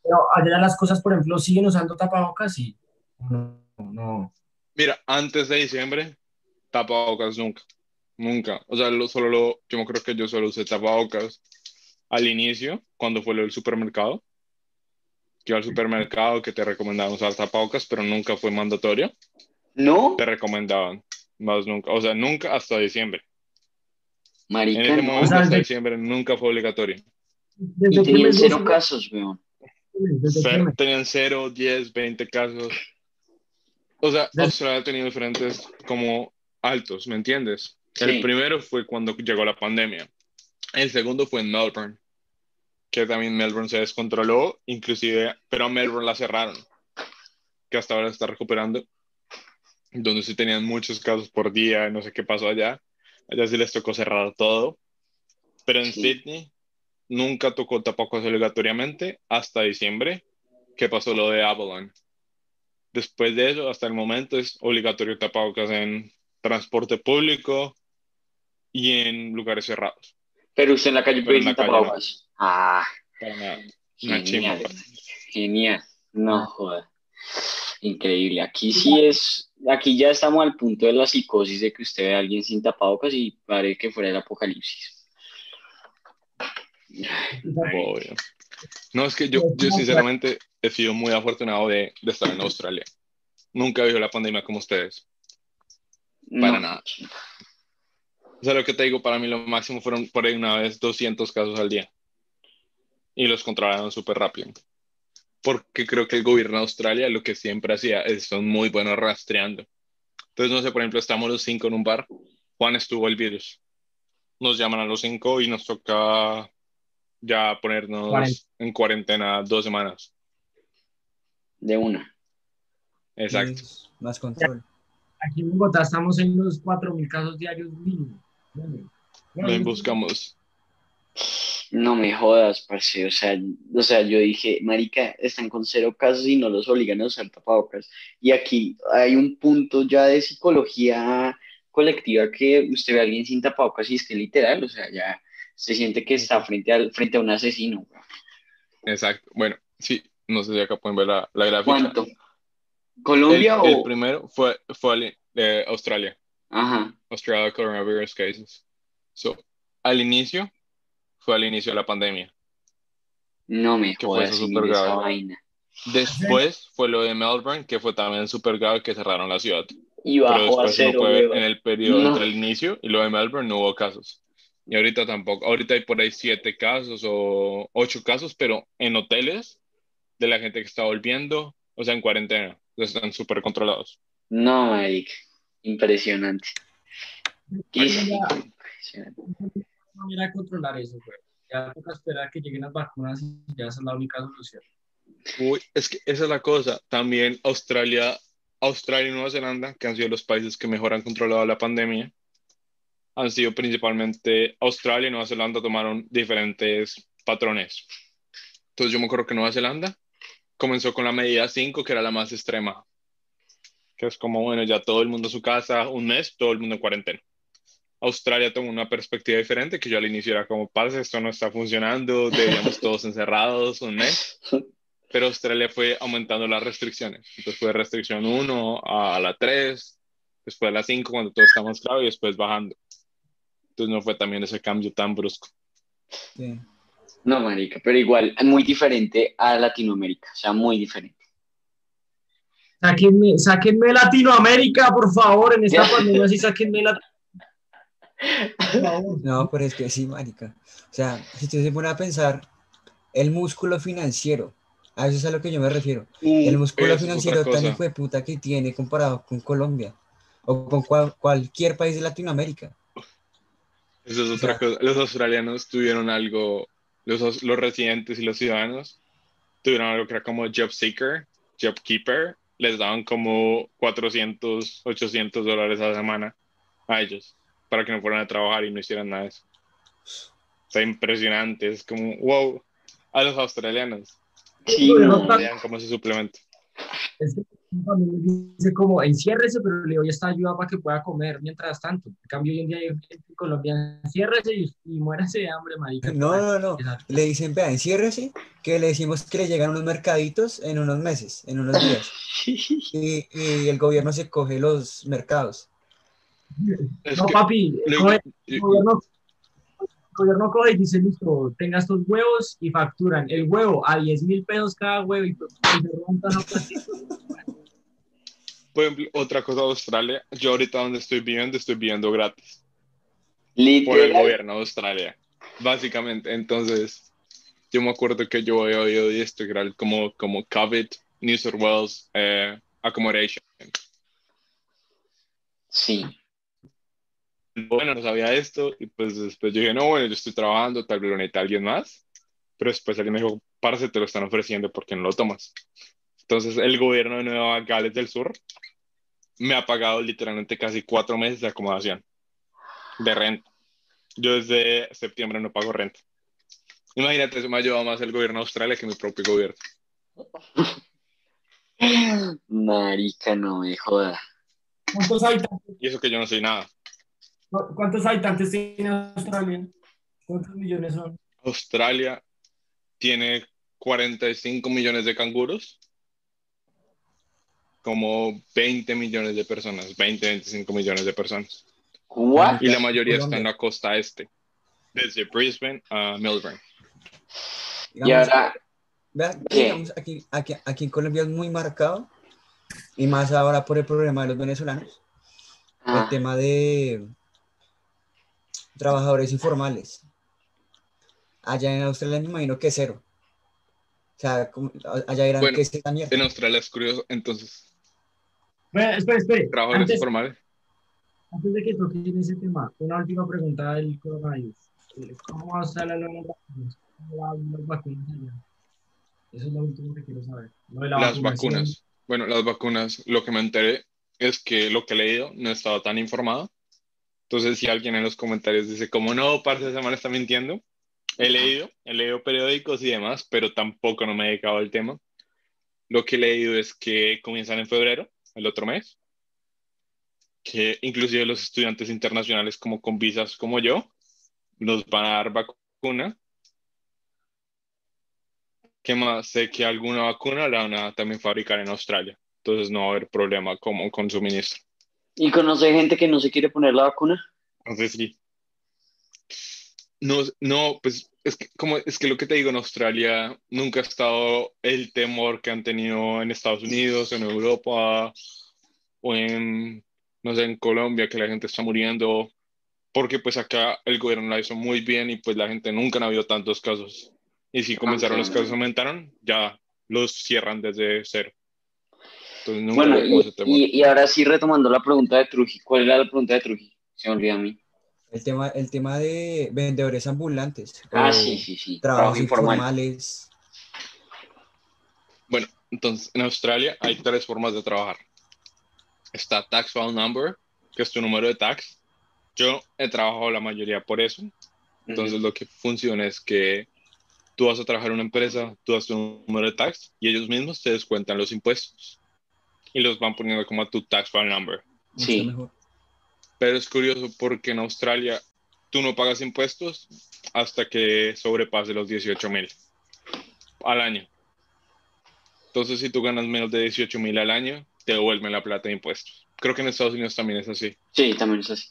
Pero allá las cosas, por ejemplo, siguen usando tapabocas y no, no. Mira, antes de diciembre, tapabocas nunca. Nunca. O sea, solo lo, yo me creo que yo solo usé tapabocas al inicio, cuando fue lo del supermercado. que iba al supermercado, que te recomendaban usar tapabocas, pero nunca fue mandatorio. ¿No? Te recomendaban, más nunca, o sea, nunca hasta diciembre. Marica, En ese momento, hasta de- diciembre, nunca fue obligatorio. ¿Desde Y tenían cero casos, weón. Cero- tenían 0, 10, 20 casos. O sea, Australia ha tenido diferentes como altos, ¿me entiendes? Sí. El primero fue cuando llegó la pandemia. El segundo fue en Melbourne, que también Melbourne se descontroló, inclusive, pero a Melbourne la cerraron, que hasta ahora está recuperando, donde sí tenían muchos casos por día, no sé qué pasó allá. Allá sí les tocó cerrar todo. Pero en Sí. Sydney nunca tocó tapabocas obligatoriamente hasta diciembre, que pasó lo de Avalon. Después de eso, hasta el momento es obligatorio tapabocas en transporte público y en lugares cerrados. Pero usted en la calle puede calle no. tapabocas. Ah, Para nada. Una chimba. genial. Genial. No joda. Increíble. Aquí sí es, aquí ya estamos al punto de la psicosis de que usted ve a alguien sin tapabocas y parece que fuera el apocalipsis. Obvio. No, es que yo, yo sinceramente he sido muy afortunado de, de estar en Australia. Nunca he visto la pandemia como ustedes. Para No. nada. O sea, lo que te digo, para mí lo máximo fueron por ahí una vez 200 casos al día. Y los controlaron súper rápido. Porque creo que el gobierno de Australia lo que siempre hacía es son muy buenos rastreando. Entonces, no sé, por ejemplo, estamos los cinco en un bar. Juan estuvo el virus. Nos llaman a los cinco y nos toca ya ponernos Cuarenta. en cuarentena dos semanas. De una. Exacto. Es Más control. Aquí en Bogotá estamos en los 4.000 casos diarios mínimo. Ven, buscamos. No me jodas, parce. O sea, o sea, yo dije, marica, están con cero casos y no los obligan a usar tapabocas. Y aquí hay un punto ya de psicología colectiva que usted ve a alguien sin tapabocas y es que literal, o sea, ya se siente que está frente al, frente a un asesino. Exacto. Bueno, sí, no sé si acá pueden ver la, la gráfica. ¿Cuánto? El, ¿Colombia el o...? primero fue, fue de Australia, Ajá. Australia Coronavirus Cases. So, al inicio, fue al inicio de la pandemia. No me Que fue jodas, eso sí, súper esa grave. vaina. Después fue lo de Melbourne, que fue también súper grave, que cerraron la ciudad. Y Pero bajó a después uno cero, ver weón. en el periodo No. entre el inicio y lo de Melbourne no hubo casos. Y ahorita tampoco. Ahorita hay por ahí siete casos o ocho casos, pero en hoteles de la gente que está volviendo, o sea, en cuarentena. Entonces están súper controlados. No, marica. Impresionante. Y- Ya. impresionante. No manera de controlar eso, güey. Ya toca esperar que lleguen las vacunas y ya esa es la única solución. Uy, es que esa es la cosa. También Australia, Australia y Nueva Zelanda, que han sido los países que mejor han controlado la pandemia, han sido principalmente Australia y Nueva Zelanda tomaron diferentes patrones. Entonces yo me acuerdo que Nueva Zelanda comenzó con la medida 5, que era la más extrema, que es como, bueno, ya todo el mundo a su casa, un mes, todo el mundo en cuarentena. Australia tomó una perspectiva diferente, que yo al inicio era como, pasa, esto no está funcionando, deberíamos todos encerrados un mes pero Australia fue aumentando las restricciones. Entonces fue restricción 1 a la 3, después a la 5 cuando todo está más claro y después bajando. Entonces no fue también ese cambio tan brusco. Sí. No, marica, pero igual, muy diferente a Latinoamérica, o sea, muy diferente. Sáquenme, sáquenme Latinoamérica, por favor, en esta pandemia sí sáquenme Latinoamérica. No, pero es que sí, marica. O sea, si usted se pone a pensar, el músculo financiero, a eso es a lo que yo me refiero. El músculo financiero tan hijo de puta que tiene comparado con Colombia o con cual- cualquier país de Latinoamérica. Eso es otra cosa. Los australianos tuvieron algo, los, los residentes y los ciudadanos tuvieron algo que era como job seeker, job keeper. Les daban como 400, 800 dólares a la semana a ellos para que no fueran a trabajar y no hicieran nada de eso. O sea, impresionante. Es como, wow, a los australianos. Sí, no, tan- Vean como ese suplemento. Es que dice como enciérrese, pero le doy esta ayuda para que pueda comer mientras tanto. En cambio, hoy en día en Colombia, enciérrese y, y muérase de hambre, marica. No, no, no. Exacto. Le dicen, vea, enciérrese, que le decimos que le llegan unos mercaditos en unos meses, en unos días. Y, y el gobierno se coge los mercados. Es No, que- papi, coge- y- el gobierno gobierno coge y dice, listo, tenga estos huevos y facturan el huevo a 10 mil pesos cada huevo y, pues, y se roban toda esa platita. Por ejemplo, otra cosa de Australia, yo ahorita donde estoy viviendo, estoy viviendo gratis por el Literal. gobierno de Australia, básicamente. Entonces, yo me acuerdo que yo había oído de esto, que era como, como COVID, New South Wales, eh, Accommodation. Sí. Bueno, no sabía esto, y pues después yo dije, no, bueno, yo estoy trabajando, tal vez lo necesita alguien más. Pero después alguien me dijo, parce, te lo están ofreciendo, ¿por qué no lo tomas? Entonces, el gobierno de Nueva Gales del Sur me ha pagado literalmente casi cuatro meses de acomodación, de renta. Yo desde septiembre no pago renta. Imagínate, eso me ha ayudado más el gobierno de Australia que mi propio gobierno. Marica, no me joda. ¿Cuántos habitantes, Y eso que yo no soy nada. cuántos habitantes tiene Australia? ¿Cuántos millones son? Australia tiene 45 millones de canguros, como 20 millones de personas, 20, 25 millones de personas. ¿What? Y la mayoría está en la costa este, desde Brisbane a Melbourne. Y Digamos, ahora, vea que, ¿Qué? digamos, aquí, aquí, aquí en Colombia es muy marcado, y más ahora por el problema de los venezolanos, el ah, tema de trabajadores informales. Allá en Australia me imagino que cero. O sea, allá dirán Bueno, que es esta mierda. En Australia es curioso, entonces, Espera, espera, espera. trabajadores Antes, informales. antes de que toquen ese tema, una última pregunta del coronavirus. ¿Cómo va a estar la las vacunas? ¿Cómo las vacunas allá? Eso es lo último que quiero saber. Lo de la Las vacunas. Bueno, las vacunas, lo que me enteré es que lo que he leído no he estado tan informado. Entonces, si alguien en los comentarios dice, como no, parce, esa semana está mintiendo, he leído, he leído periódicos y demás, pero tampoco no me he dedicado al tema. Lo que he leído es que comienzan en febrero, el otro mes, que inclusive los estudiantes internacionales como con visas como yo, nos van a dar vacuna. ¿Qué más? Sé que alguna vacuna la van a también fabricar en Australia, entonces no va a haber problema como con suministro. ¿Y conoce gente que no se quiere poner la vacuna? Entonces sí. No, no, pues es que, como, es que lo que te digo, en Australia nunca ha estado el temor que han tenido en Estados Unidos, en Europa o en, no sé, en Colombia, que la gente está muriendo, porque pues acá el gobierno la hizo muy bien y pues la gente nunca ha habido tantos casos. Y si comenzaron los casos aumentaron, ya los cierran desde cero. Entonces nunca Bueno, y, y, y ahora sí retomando la pregunta de Truji. ¿Cuál era la pregunta de Truji? Se me olvidó a mí. El tema, el tema de vendedores ambulantes. Ah, sí, sí, sí. Trabajos Trabajo informal. informales. Bueno, entonces en Australia hay tres formas de trabajar. Está Tax File Number, que es tu número de tax. Yo he trabajado la mayoría por eso. Entonces lo que funciona es que tú vas a trabajar en una empresa, tú das tu número de tax y ellos mismos te descuentan los impuestos y los van poniendo como a tu Tax File Number. mucho Sí. mejor. Pero es curioso porque en Australia tú no pagas impuestos hasta que sobrepase los 18 mil al año. Entonces, si tú ganas menos de 18 mil al año, te devuelven la plata de impuestos. Creo que en Estados Unidos también es así. Sí, también es así.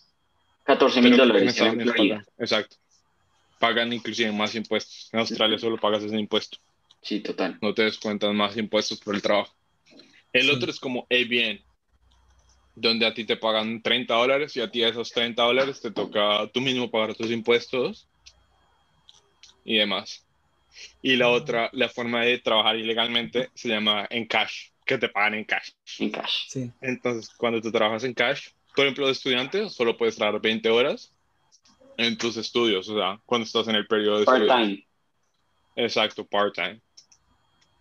14 mil en dólares en Florida. pagan, exacto. Pagan inclusive más impuestos. En Australia solo pagas ese impuesto. Sí, total. No te descuentan más impuestos por el trabajo. El Sí. otro es como ABN, donde a ti te pagan 30 dólares y a ti esos 30 dólares te toca tú mismo pagar tus impuestos y demás. Y la otra, la forma de trabajar ilegalmente se llama en cash, que te pagan en cash. En cash. Sí. Entonces, cuando tú trabajas en cash, por ejemplo, de estudiante, solo puedes trabajar 20 horas en tus estudios, o sea, cuando estás en el periodo de estudios. Part-time. Exacto, part-time.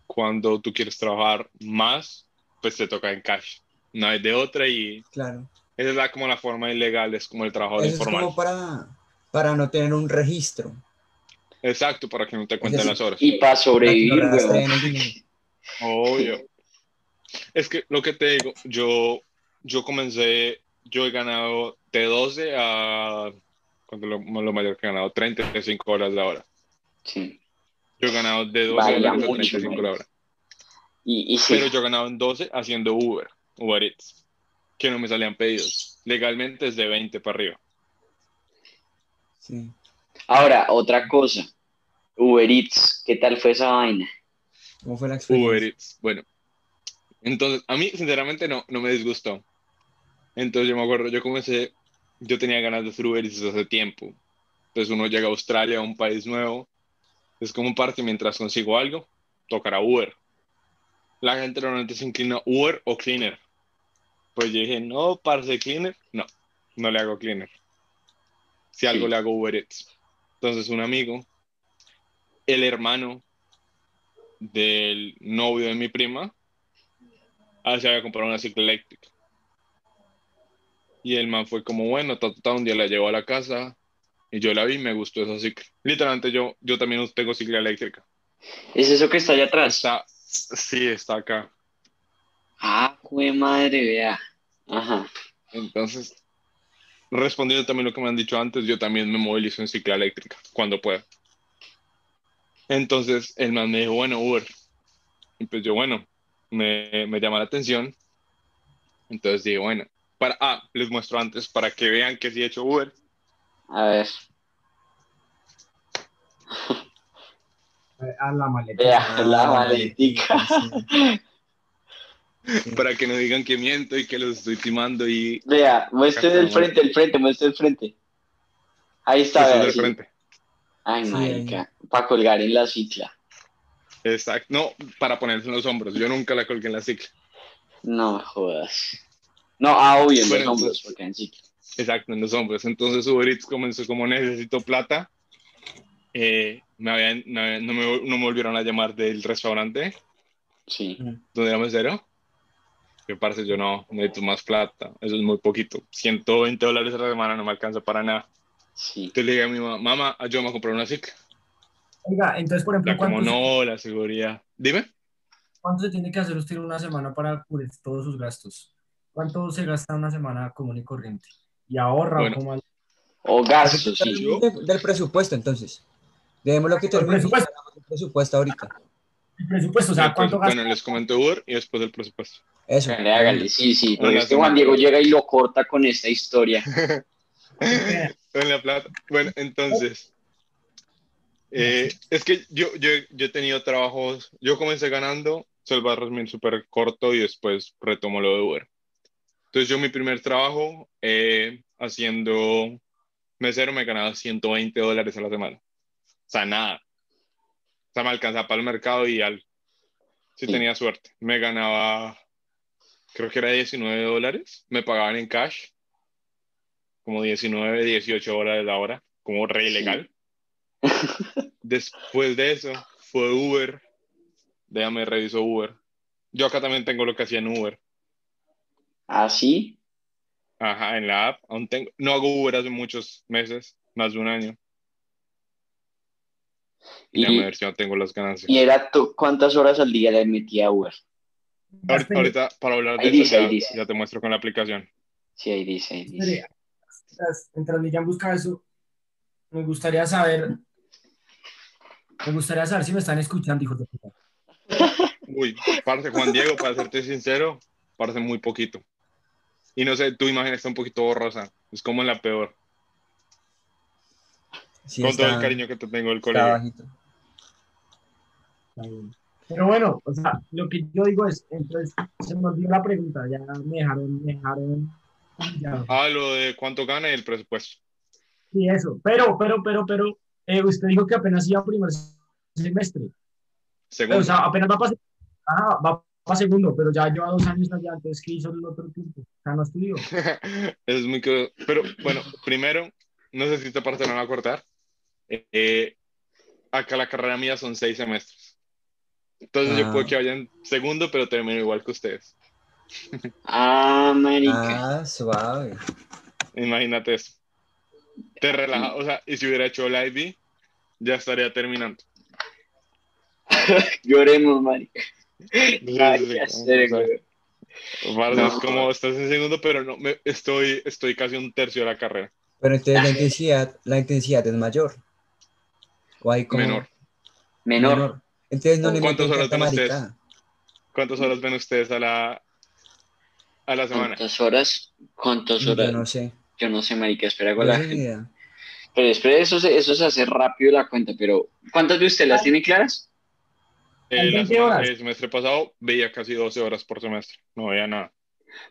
Cuando tú quieres trabajar más, pues te toca en cash. No hay de otra y Claro. esa es la, como la forma ilegal, es como el trabajo Eso es informal. como para, para no tener un registro. Exacto, para que no te cuenten Es las horas. Y para sobrevivir. Obvio. Es que lo que te digo, yo, yo comencé, yo he ganado de 12 a, ¿cuánto es lo, lo mayor que he ganado? 35 horas la hora. Sí. Yo he ganado de 12 Vaya a mucho, 35 la hora. Y, y sí. Pero yo he ganado en 12 haciendo Uber, Uber Eats, que no me salían pedidos. Legalmente es de 20 para arriba. Sí. Ahora, otra cosa. Uber Eats, ¿qué tal fue esa vaina? ¿Cómo fue la experiencia? Uber Eats. Bueno, entonces, a mí, sinceramente, no, no me disgustó. Entonces, yo me acuerdo, yo comencé, yo tenía ganas de hacer Uber Eats desde hace tiempo. Entonces, uno llega a Australia, a un país nuevo, es como parte mientras consigo algo, tocará Uber. La gente normalmente se inclina Uber o Cleaner. Pues yo dije, no, parce Cleaner, no, no le hago Cleaner. Si algo Sí. le hago Uber Eats. Entonces, un amigo, el hermano del novio de mi prima, ah, se había comprado una cicla eléctrica. Y el man fue como, bueno, ta, ta, ta, un día la llevó a la casa y yo la vi y me gustó esa cicla. Literalmente yo, yo también tengo cicla eléctrica. ¿Es eso que está allá atrás? Está, sí, está acá. Ah, jue madre, vea. Ajá. Entonces, respondiendo también lo que me han dicho antes, yo también me movilizo en cicla eléctrica cuando pueda. Entonces, el man me dijo, bueno, Uber. Y pues yo, bueno, me, me llama la atención. Entonces dije, bueno, para, ah, les muestro antes para que vean que sí he hecho Uber. A ver. A la Ah, la la maletica. Para que no digan que miento y que los estoy timando y Vea, muestre del frente, el frente, muestre el frente. Ahí está, vea. del sí. frente. Ay, Sí, marica. Para colgar en la cicla. Exacto. No, para ponerse en los hombros. Yo nunca la colgué en la cicla. No me jodas. No, ah, obvio, en Bueno, los hombros, porque en cicla. Exacto, en los hombros. Entonces Uber Eats comenzó como necesito plata. Eh, me habían, me habían- no, me, no me volvieron a llamar del restaurante Sí. donde era mesero. Que parce, yo no, necesito más plata. Eso es muy poquito. 120 dólares a la semana no me alcanza para nada. Sí. Entonces le dije a mi mamá, mamá, ayúdame a comprar una cicla. Oiga, entonces, por ejemplo, Ya como ¿cuánto, no, la seguridad. Dime. cuánto se tiene que hacer usted en una semana para cubrir todos sus gastos? ¿Cuánto se gasta una semana común y corriente? ¿Y ahorra Bueno. o cómo? O gastos, sí. Yo- De- del presupuesto, entonces. Dejemos lo que termine. presupuesto. del presupuesto ahorita. El presupuesto, o sea, ¿cuánto gasta? Bueno, les comento Uber y después el presupuesto. Eso. Hágale, hágale, sí, sí. Porque es que Juan. Diego llega y lo corta con esta historia. En la plata. Bueno, entonces. eh, es que yo, yo, yo he tenido trabajos. Yo comencé ganando, se va a resumir súper corto y después retomo lo de Uber. Entonces, yo mi primer trabajo eh, haciendo mesero me ganaba 120 dólares a la semana. O sea, nada. O sea, me alcanzaba para el mercado y al. Si Sí. tenía suerte. Me ganaba, creo que era 19 dólares. Me pagaban en cash como 19, 18 dólares la hora, como re Sí. ilegal. Después de eso, fue Uber. Déjame reviso Uber. Yo acá también tengo lo que hacía en Uber. ¿Así? Ajá, en la app. Aún tengo, no hago Uber hace muchos meses, más de un año. Y Y, déjame ver si no tengo las ganancias. y era tú, ¿cuántas horas al día le metía a Uber? Ahorita, ahorita, para hablar de Ahí eso, dice, ahí ya, dice. ya te muestro con la aplicación. Sí, ahí dice, ahí dice. Mientras, Millán busca eso, me gustaría saber, me gustaría saber si me están escuchando, hijos de puta. Uy, parce Juan Diego, para serte sincero, parece muy poquito. Y no sé, tu imagen está un poquito borrosa. Es como la peor. Sí, con todo está- el cariño que te tengo del colegio. bajito. Pero bueno, o sea, lo que yo digo es, entonces, se me olvidó la pregunta, ya me dejaron, me dejaron, ya. Ah, lo de cuánto gana el presupuesto. Sí, eso, pero, pero, pero, pero, eh, usted dijo que apenas iba a primer semestre, Segundo. o sea, apenas va para, ah, va para segundo, pero ya lleva dos años allá, entonces, ¿qué hizo el otro tiempo? O sea, no estudió. es muy Pero bueno, primero, no sé si esta parte no va a cortar. Eh, acá la carrera mía son seis semestres. Entonces yo Ah. puedo que vaya en segundo, pero termino igual que ustedes. Ah, marica. Ah, suave. Imagínate eso. Te relaja, o sea, y si hubiera hecho la IB, ya estaría terminando. Lloremos, marica. Ay, sí, o sea, güey. No, es como estás en segundo, pero no, me, estoy, estoy casi un tercio de la carrera. Pero entonces la intensidad, la intensidad es mayor. O hay como Menor. Menor. Entonces no le ¿Cuántas horas ven ustedes? ¿Cuántas horas ven ustedes a la, a la semana? ¿Cuántas horas? ¿Cuántas Yo horas? no sé. Yo no sé, marica, espera, No la idea. Pero después de eso, se- eso se hace rápido la cuenta, pero ¿cuántas de usted las tiene claras? Eh, Hay la 20 semana- horas. el semestre pasado veía casi 12 horas por semestre. No veía nada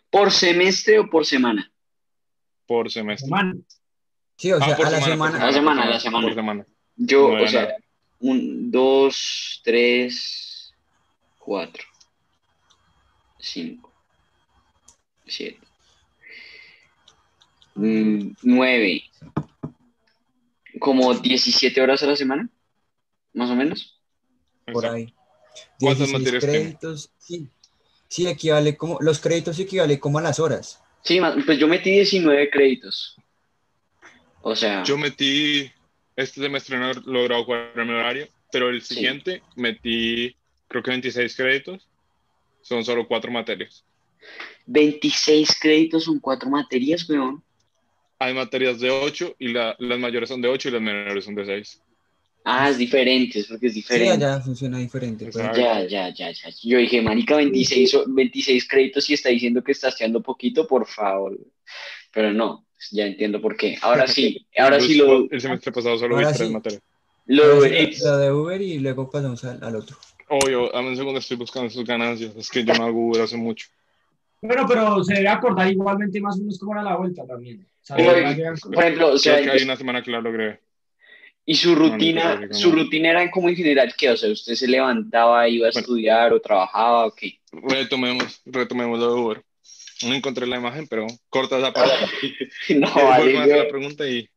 ¿Por semestre o por semana? por semestre. Semana. Sí, o Ah, sea, por a la semana. A la semana, a la semana. Por semana. Yo, No o sea, nada. un, dos, tres, cuatro, cinco, siete, mm, nueve, como 17 horas a la semana, más o menos. por Exacto. ahí. ¿Cuántas 16 materias créditos. Sí. sí, equivale como, los créditos equivalen como a las horas. Sí, pues yo metí 19 créditos. O sea, Yo metí, este semestre no he logrado jugar en mi horario, pero el Sí. siguiente metí, creo que 26 créditos. Son solo cuatro materias. 26 créditos son cuatro materias, weón. Hay materias de 8 y la- las mayores son de 8 y las menores son de 6. Ah, es diferente, es porque es Sí, diferente. allá funciona diferente. pues. Ya, ya, ya, ya. Yo dije, marica, 26, o- 26 créditos y está diciendo que está estudiando poquito, por favor. Pero no, ya entiendo por qué. Ahora sí, ahora sí lo, El semestre pasado solo vi tres sí. materias. lo Eats. lo de Uber y luego pasamos al, al otro. Obvio, dame un segundo, estoy buscando sus ganancias. Es que yo no hago Uber hace mucho. Bueno, pero se debe acordar igualmente más o menos cómo era la vuelta también. O sea, a llegar- Por ejemplo, o sea, Creo que hay una semana que la logré. y su rutina, No, no, no. su rutina era como en general, ¿qué? O sea, ¿usted se levantaba, iba a Bueno. estudiar o trabajaba o qué? Retomemos, retomemos lo de Uber. No encontré la imagen, pero corta esa parte. No, hace la vale, pregunta y...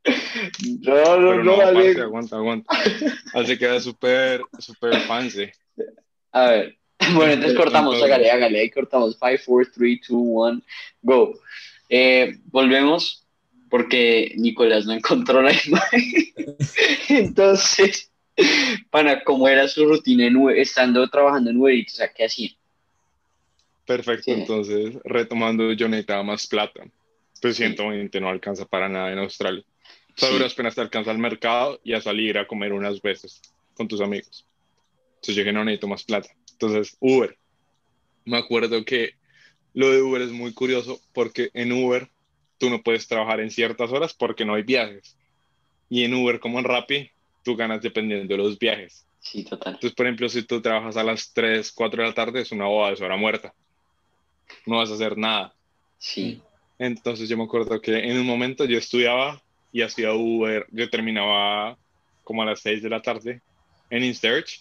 no, no, Pero no, no, vale. aguanta, aguanta. Así queda súper, súper fancy. A ver, bueno, entonces cortamos, Entonces- hágale, hágale, ahí cortamos. 5, 4, 3, 2, 1, go. Eh, volvemos porque Nicolás no encontró la imagen. Entonces, para cómo era su rutina en estando trabajando en Uber Eats, o sea, ¿qué hacía? Perfecto, Sí. entonces retomando, yo necesitaba más plata. Pues 120 no alcanza para nada en Australia. O sea, Sí. duras penas te alcanza al mercado y a salir a comer unas veces con tus amigos. Entonces yo dije, no necesito más plata. Entonces, Uber. Me acuerdo que lo de Uber es muy curioso porque en Uber tú no puedes trabajar en ciertas horas porque no hay viajes. Y en Uber, como en Rappi, tú ganas dependiendo de los viajes. Sí, total. Entonces, por ejemplo, si tú trabajas a las 3, 4 de la tarde, es una boda, es hora muerta. No vas a hacer nada. Sí, Entonces, yo me acuerdo que en un momento yo estudiaba y hacía Uber. Yo terminaba como a las 6 de la tarde en InSearch.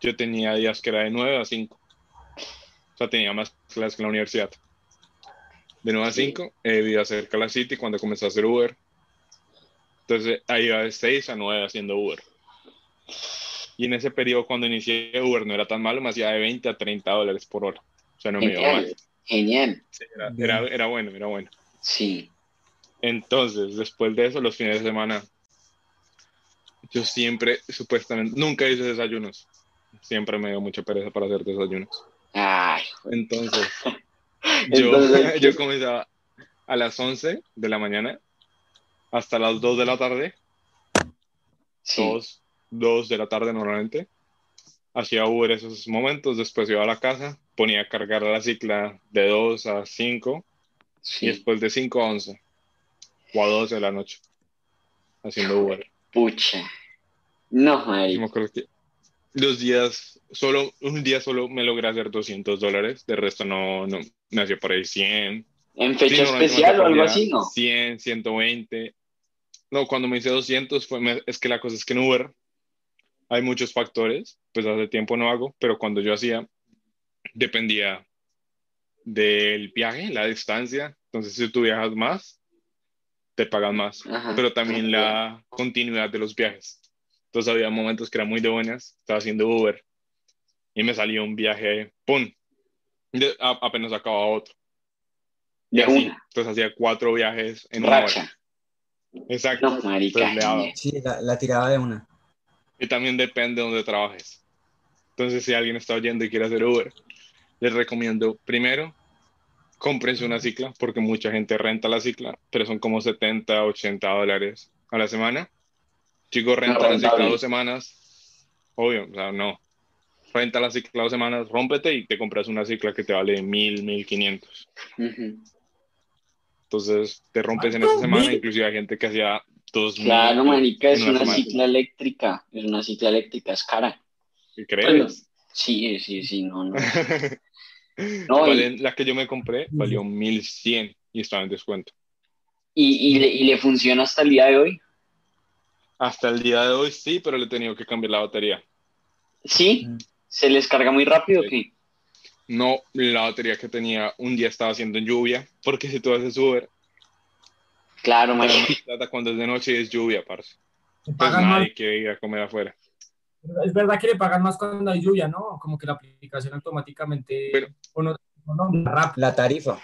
Yo tenía días que era de 9 a 5. O sea, tenía más clases que la universidad. De 9 a Sí. 5, eh, vivía cerca de la City cuando comencé a hacer Uber. Entonces, ahí iba de 6 a 9 haciendo Uber. Y en ese periodo, cuando inicié Uber, no era tan malo, me hacía de 20 a 30 dólares por hora. O sea, no me iba mal. Genial. Sí, era, Bien. era, era bueno, era bueno. Sí, Entonces, después de eso, los fines de semana, yo siempre, supuestamente, nunca hice desayunos. Siempre me dio mucha pereza para hacer desayunos. ay, Entonces, yo, Entonces, yo comenzaba a las 11 de la mañana hasta las 2 de la tarde, sí, 2, 2 de la tarde normalmente. Hacía Uber esos momentos, después iba a la casa, ponía a cargar la cicla de 2 a 5 y sí, después de 5 a 11 o a 12 de la noche haciendo Uber. pucha. No, que los días, solo un día solo me logré hacer 200 dólares, de resto no, no me hacía por ahí 100. ¿En Sí, fecha me especial o algo así, no? 100, 120. No, cuando me hice 200 fue, me- es que la cosa es que en Uber hay muchos factores, pues hace tiempo no hago, pero cuando yo hacía dependía del viaje, la distancia. Entonces, si tú viajas más, te pagan más. Ajá. pero también la continuidad de los viajes. Entonces había momentos que eran muy de buenas, estaba haciendo Uber y me salía un viaje, ¡pum! De- a- apenas acababa otro. Y De así. una. Entonces hacía cuatro viajes en una hora. Racha. Exacto. No, marica. Sí, la, la tiraba de una. Y también depende de dónde trabajes. Entonces, si alguien está oyendo y quiere hacer Uber, les recomiendo primero, cómprense una cicla, porque mucha gente renta la cicla, pero son como 70, 80 dólares a la semana. Chicos, renta la cicla dos semanas, obvio, o sea, no. Renta la cicla dos semanas, rómpete y te compras una cicla que te vale mil, mil quinientos. Entonces, te rompes en ¿Cuánto? esa semana, ¿Mil? inclusive hay gente que hacía 2000 Claro, marica, es una cicla eléctrica. Es una cicla eléctrica, es cara. ¿Qué crees? Sí, sí, sí, no, no. No, y, la que yo me compré valió 1100 y estaba en descuento. y, y le, y le funciona hasta el día de hoy. Hasta el día de hoy sí, pero le he tenido que cambiar la batería. ¿Sí? ¿Se les carga muy rápido o Sí. qué? No, la batería que tenía un día estaba haciendo en lluvia, porque si tú haces Uber, Claro, plata cuando es de noche y es lluvia, parce. Pues nadie quiere ir a comer afuera. Es verdad que le pagan más cuando hay lluvia, ¿no? Como que la aplicación automáticamente Pero- o no, o no, rápido. La tarifa.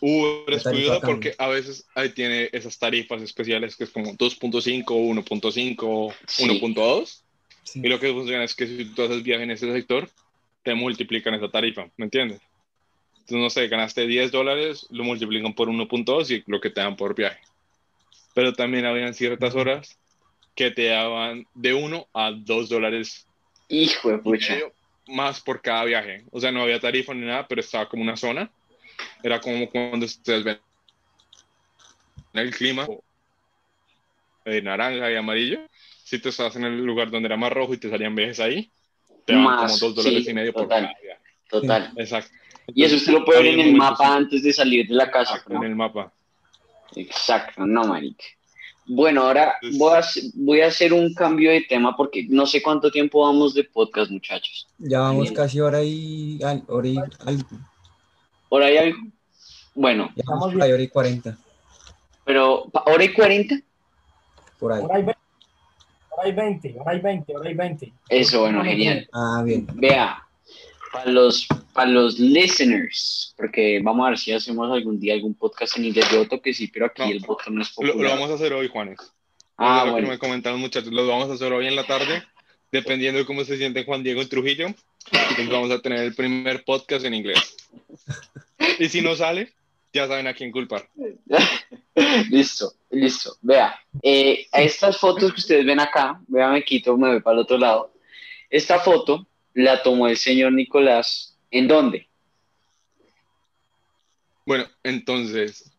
Uber es cuidado porque a veces ahí tiene esas tarifas especiales que es como 2.5, 1.5, Sí. 1.2. Sí. Y lo que funciona es que si tú haces viaje en ese sector, te multiplican esa tarifa, ¿me entiendes? Entonces, no sé, ganaste 10 dólares, lo multiplican por 1.2 y lo que te dan por viaje. Pero también habían ciertas horas que te daban de 1 a 2 dólares Hijo de pucha. más por cada viaje. O sea, no había tarifa ni nada, pero estaba como una zona. Era como cuando ustedes ven el clima de naranja y amarillo. Si tú estabas en el lugar donde era más rojo y te salían viajes ahí, te daban como dos dólares sí, y medio por total. cada viaje. Total. Exacto. Y eso usted lo puede ver en el mapa antes de salir de la casa. Exacto, ¿no? en el mapa. Exacto, no, marica. Bueno, ahora voy a, hacer- voy a hacer un cambio de tema porque no sé cuánto tiempo vamos de podcast, muchachos. Ya vamos Bien. casi hora y, al- hora y algo. ¿Por ahí algo? Bueno, Ya vamos por ahí hora y 40. pero ¿pa- ¿hora y 40? Por ahí. Ahora hay 20, ahora hay 20, ahora hay 20, ahora hay 20. Eso, bueno, genial. Ah, bien. Vea, para los, para los listeners, porque vamos a ver si hacemos algún día algún podcast en inglés. Yo voto que sí, pero aquí No. el podcast no es Lo, lo popular. vamos a hacer hoy, Juanes. Ah, es lo que bueno. me comentaron muchachos. Lo vamos a hacer hoy en la tarde, dependiendo de cómo se siente Juan Diego en Trujillo. Entonces vamos a tener el primer podcast en inglés. Y si no sale, ya saben a quién culpar. listo, listo. Vea, eh, estas fotos que ustedes ven acá, vea, me quito, me voy para el otro lado. Esta foto la tomó el señor Nicolás. ¿En dónde? Bueno, entonces,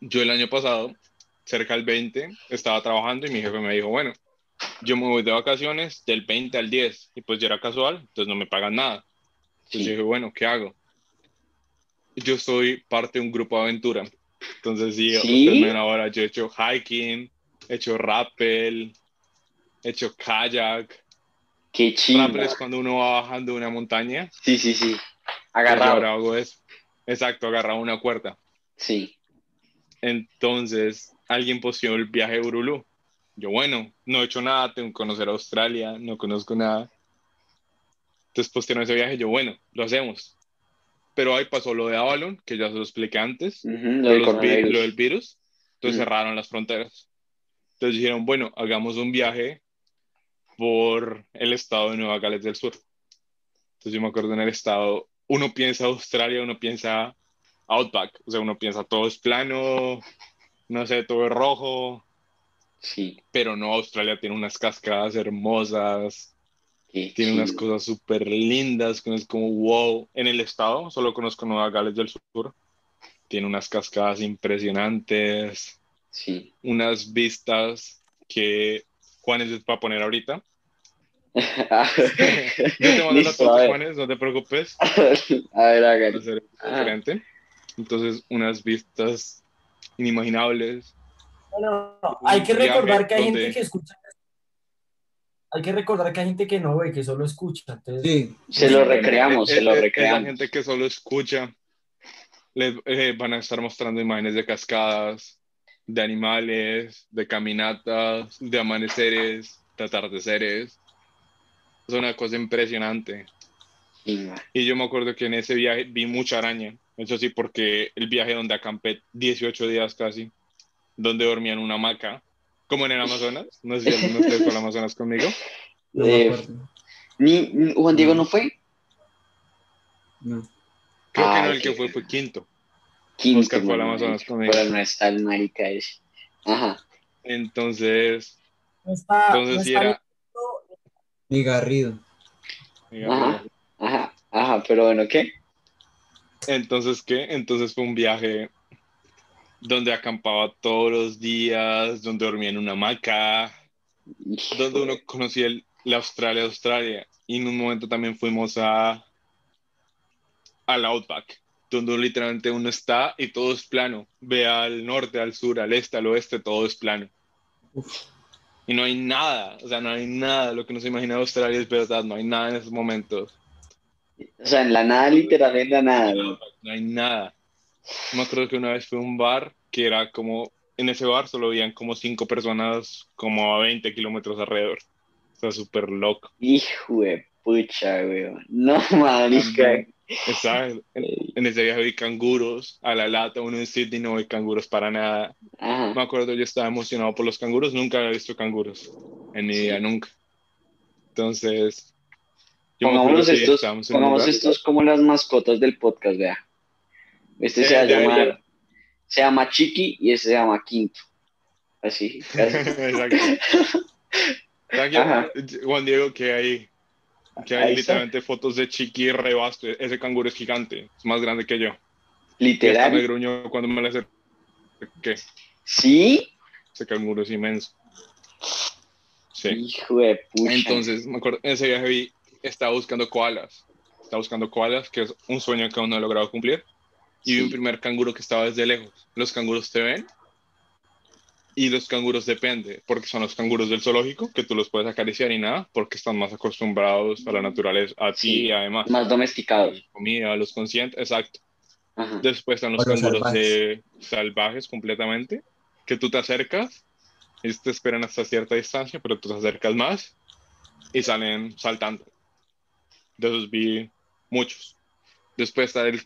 yo el año pasado, cerca del 20, estaba trabajando y mi jefe me dijo, bueno, yo me voy de vacaciones del 20 al 10 y pues ya era casual, entonces no me pagan nada. Entonces yo dije, bueno, ¿qué hago? Yo soy parte de un grupo de aventura. Entonces, sí, ¿Sí? ahora, yo he hecho hiking, he hecho rappel, he hecho kayak. Qué chido. Es cuando uno va bajando una montaña. Sí, sí, sí. Agarrado. ahora hago eso. Exacto, agarrado una cuerda. Sí. Entonces, alguien posteó el viaje a Urulú. Yo, bueno, no he hecho nada, tengo que conocer Australia, no conozco nada. Entonces postearon ese viaje, yo, bueno, lo hacemos. Pero ahí pasó lo de Avalon, que ya se lo expliqué antes, Ujú, lo, lo del los vi- lo del virus. Entonces Mm. cerraron las fronteras. Entonces dijeron, bueno, hagamos un viaje por el estado de Nueva Gales del Sur. Entonces yo me acuerdo en el estado, uno piensa Australia, uno piensa Outback, o sea, uno piensa todo es plano, no sé, todo es rojo, Sí. pero no, Australia tiene unas cascadas hermosas, qué tiene unas cosas súper lindas, que es como wow. En el estado, solo conozco Nueva Gales del Sur, tiene unas cascadas impresionantes, Sí. unas vistas que Juanes va a poner ahorita. Yo te mando las fotos. Juanes, no te preocupes. A ver, hágale. Ah. diferente. Entonces, unas vistas inimaginables. Bueno, hay que recordar que hay donde- gente que escucha. Hay que recordar que hay gente que no ve, que solo escucha. Entonces, Sí, Se lo recreamos, Eh, se lo eh, eh, recreamos. Esa gente que solo escucha, les eh, van a estar mostrando imágenes de cascadas, de animales, de caminatas, de amaneceres, de atardeceres. Es una cosa impresionante. Sí. Y yo me acuerdo que en ese viaje vi mucha araña. Eso sí, porque el viaje donde acampé 18 días casi, donde dormía en una hamaca, como en el Amazonas. No sé si alguno de ustedes fue al Amazonas conmigo. no Eh, ni, ni- Juan Diego no fue. No. Creo que no, el que fue fue quinto. Oscar fue. Amazonas conmigo. Pero no está el marica ese. Ajá. Entonces, no está, no entonces sí está era. Ni Garrido. Ajá. Ajá. Ajá. Pero bueno, ¿qué? Entonces, ¿qué? Entonces fue un viaje donde acampaba todos los días, donde dormía en una hamaca, donde uno conocía el- la Australia, Australia. Y en un momento también fuimos a al Outback, donde literalmente uno está y todo es plano. Ve al norte, al sur, al este, al oeste, todo es plano. Y no hay nada, o sea, no hay nada. Lo que no se imagina Australia es verdad, no hay nada en esos momentos. O sea, en la nada, literal, en la nada, ¿no? No hay nada. Me acuerdo que una vez fue a un bar que era como, en ese bar solo habían como cinco personas como a 20 kilómetros alrededor. O sea, súper loco. Hijo de pucha, weón. No, marica. ¿Sabes? En, ese viaje vi canguros a la lata, uno en Sydney no vi canguros para nada. Ajá. Me acuerdo, yo estaba emocionado por los canguros, nunca había visto canguros en mi vida, nunca. Entonces, yo que estos, pongamos estos como las mascotas del podcast, vea. Este se va a llamar, ya. se llama Chiqui y ese se llama Quinto. Así. Exacto. Juan Diego, que hay, que hay Ahí está. literalmente fotos de Chiqui Rebasto. Ese canguro es gigante, es más grande que yo. Hasta me Literal. gruñó cuando me le acerqué. ¿Sí? Ese canguro es inmenso. Sí. Hijo de pucha. Entonces, me acuerdo, en ese viaje vi, estaba buscando koalas. Estaba buscando koalas, que es un sueño que aún no he logrado cumplir. Y vi un primer canguro que estaba desde lejos. Los canguros te ven. Y los canguros depende, porque son los canguros del zoológico, que tú los puedes acariciar y nada, porque están más acostumbrados a la naturaleza, a ti Sí. y además. Más domesticados. Comida, los conscientes, exacto. Ajá. Después están los canguros de salvajes completamente, que tú te acercas, ellos te esperan hasta cierta distancia, pero tú te acercas más y salen saltando. De esos vi muchos. Después está el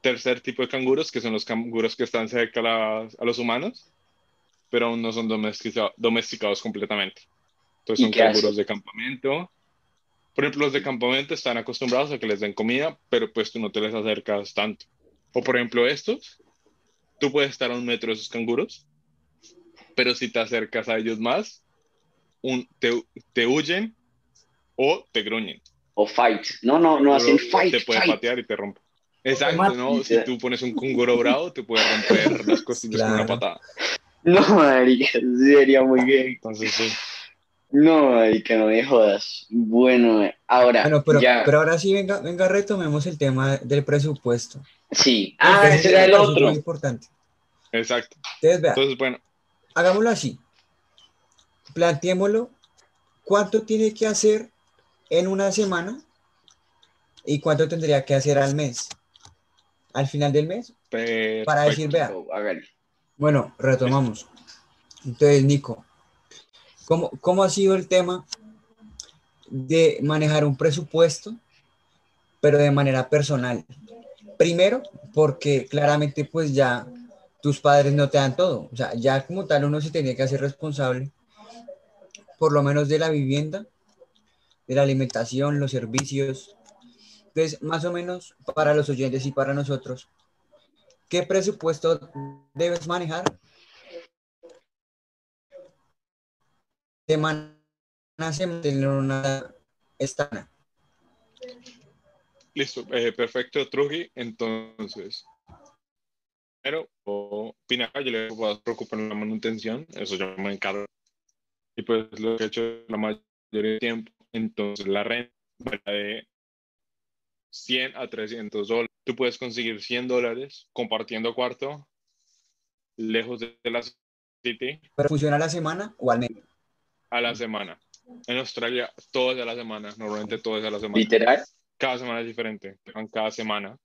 tercer tipo de canguros, que son los canguros que están cerca a, las- a los humanos, pero aún no son domestica- domesticados completamente. Entonces ¿Y son canguros hacen? de campamento. Por ejemplo, los de campamento están acostumbrados a que les den comida, pero pues tú no te les acercas tanto. O por ejemplo estos, tú puedes estar a un metro de esos canguros, pero si te acercas a ellos más, un, te, te huyen o te gruñen. O fight. No, no, no hacen fight. Te puede fight. patear y te rompe. Exacto. ¿no? Si tú pones un canguro bravo, te puede romper las costillas con una Claro. patada. No, marica, sería muy bien. Entonces, sí. No, marica, no me jodas. Bueno, ahora, Bueno, pero, ya. pero ahora sí, venga, venga, retomemos el tema del presupuesto. Sí. Ah, ese era el eso es otro. muy importante. Exacto. Entonces, vea, Entonces, bueno, hagámoslo así. Planteémoslo. ¿Cuánto tiene que hacer en una semana? ¿Y cuánto tendría que hacer al mes? Al final del mes, perfecto. para decir, vea, hágale. Bueno, retomamos. Entonces, Nico, ¿cómo, cómo ha sido el tema de manejar un presupuesto, pero de manera personal? Primero, porque claramente pues ya tus padres no te dan todo. O sea, ya como tal uno se tenía que hacer responsable, por lo menos de la vivienda, de la alimentación, los servicios. Entonces, más o menos para los oyentes y para nosotros, ¿qué presupuesto debes manejar? Semana a semana, una estana. Listo, eh, perfecto, Truji. Entonces, primero, o Pinaca, yo le puedo preocupar la manutención, eso yo me encargo. Y pues lo que he hecho la mayoría del tiempo, entonces la renta de 100 a 300 dólares. Tú puedes conseguir 100 dólares compartiendo cuarto lejos de la city ¿Pero funciona a la semana o al mes? a la semana. En Australia, todo es a la semana, normalmente todo es a la semana. Literal. Cada semana es diferente, te pagan cada semana.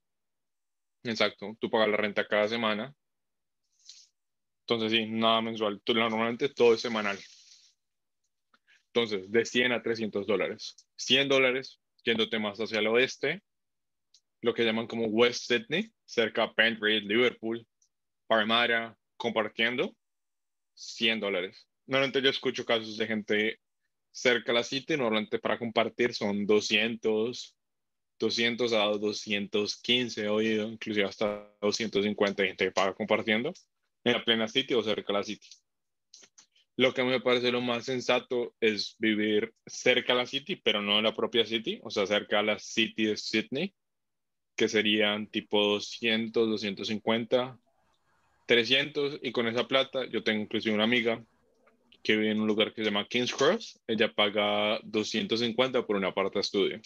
Exacto, tú pagas la renta cada semana. Entonces, sí, nada mensual. Tú, normalmente todo es semanal. Entonces, de 100 a 300 dólares. 100 dólares, yéndote más hacia el oeste, lo que llaman como West Sydney, cerca de Pentridge, Liverpool, Parramatta, compartiendo, 100 dólares. Normalmente yo escucho casos de gente cerca de la city, normalmente para compartir son 200, 200 a 215 he oído, inclusive hasta 250 gente que paga compartiendo en la plena city o cerca de la city. Lo que me parece lo más sensato es vivir cerca de la city, pero no en la propia city, o sea, cerca de la city de Sydney, que serían tipo 200, 250 300 y con esa plata yo tengo inclusive una amiga que vive en un lugar que se llama King's Cross. Ella paga 250 por una aparta estudio.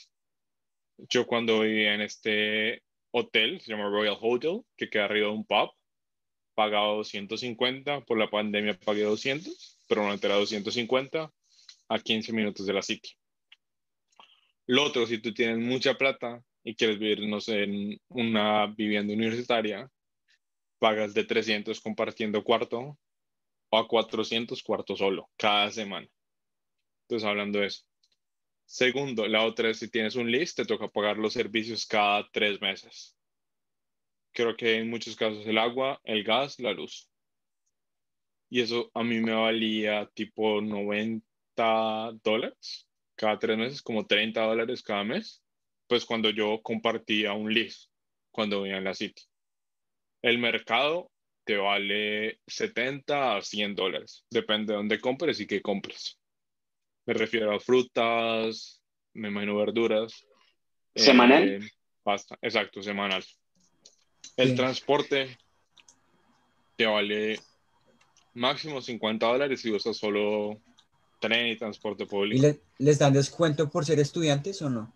Yo cuando vivía en este hotel, se llama Royal Hotel, que queda arriba de un pub, pagaba 250, por la pandemia pagué 200, pero no era 250 a 15 minutos de la City. Lo otro, si tú tienes mucha plata y quieres vivir, no sé, en una vivienda universitaria, pagas de 300 compartiendo cuarto o a 400 cuarto solo cada semana. Entonces, hablando de eso. Segundo, la otra es si tienes un list, te toca pagar los servicios cada tres meses. Creo que en muchos casos el agua, el gas, la luz. Y eso a mí me valía tipo 90 dólares cada tres meses, como 30 dólares cada mes, pues cuando yo compartía un list, cuando vivía en la City. El mercado te vale 70 a 100 dólares, depende de dónde compres y qué compres. Me refiero a frutas, me imagino verduras. ¿Semanal? Eh, pasta, exacto, semanal. El Sí. transporte te vale máximo 50 dólares si usas solo tren y transporte ¿Y público. le- les dan descuento por ser estudiantes o no?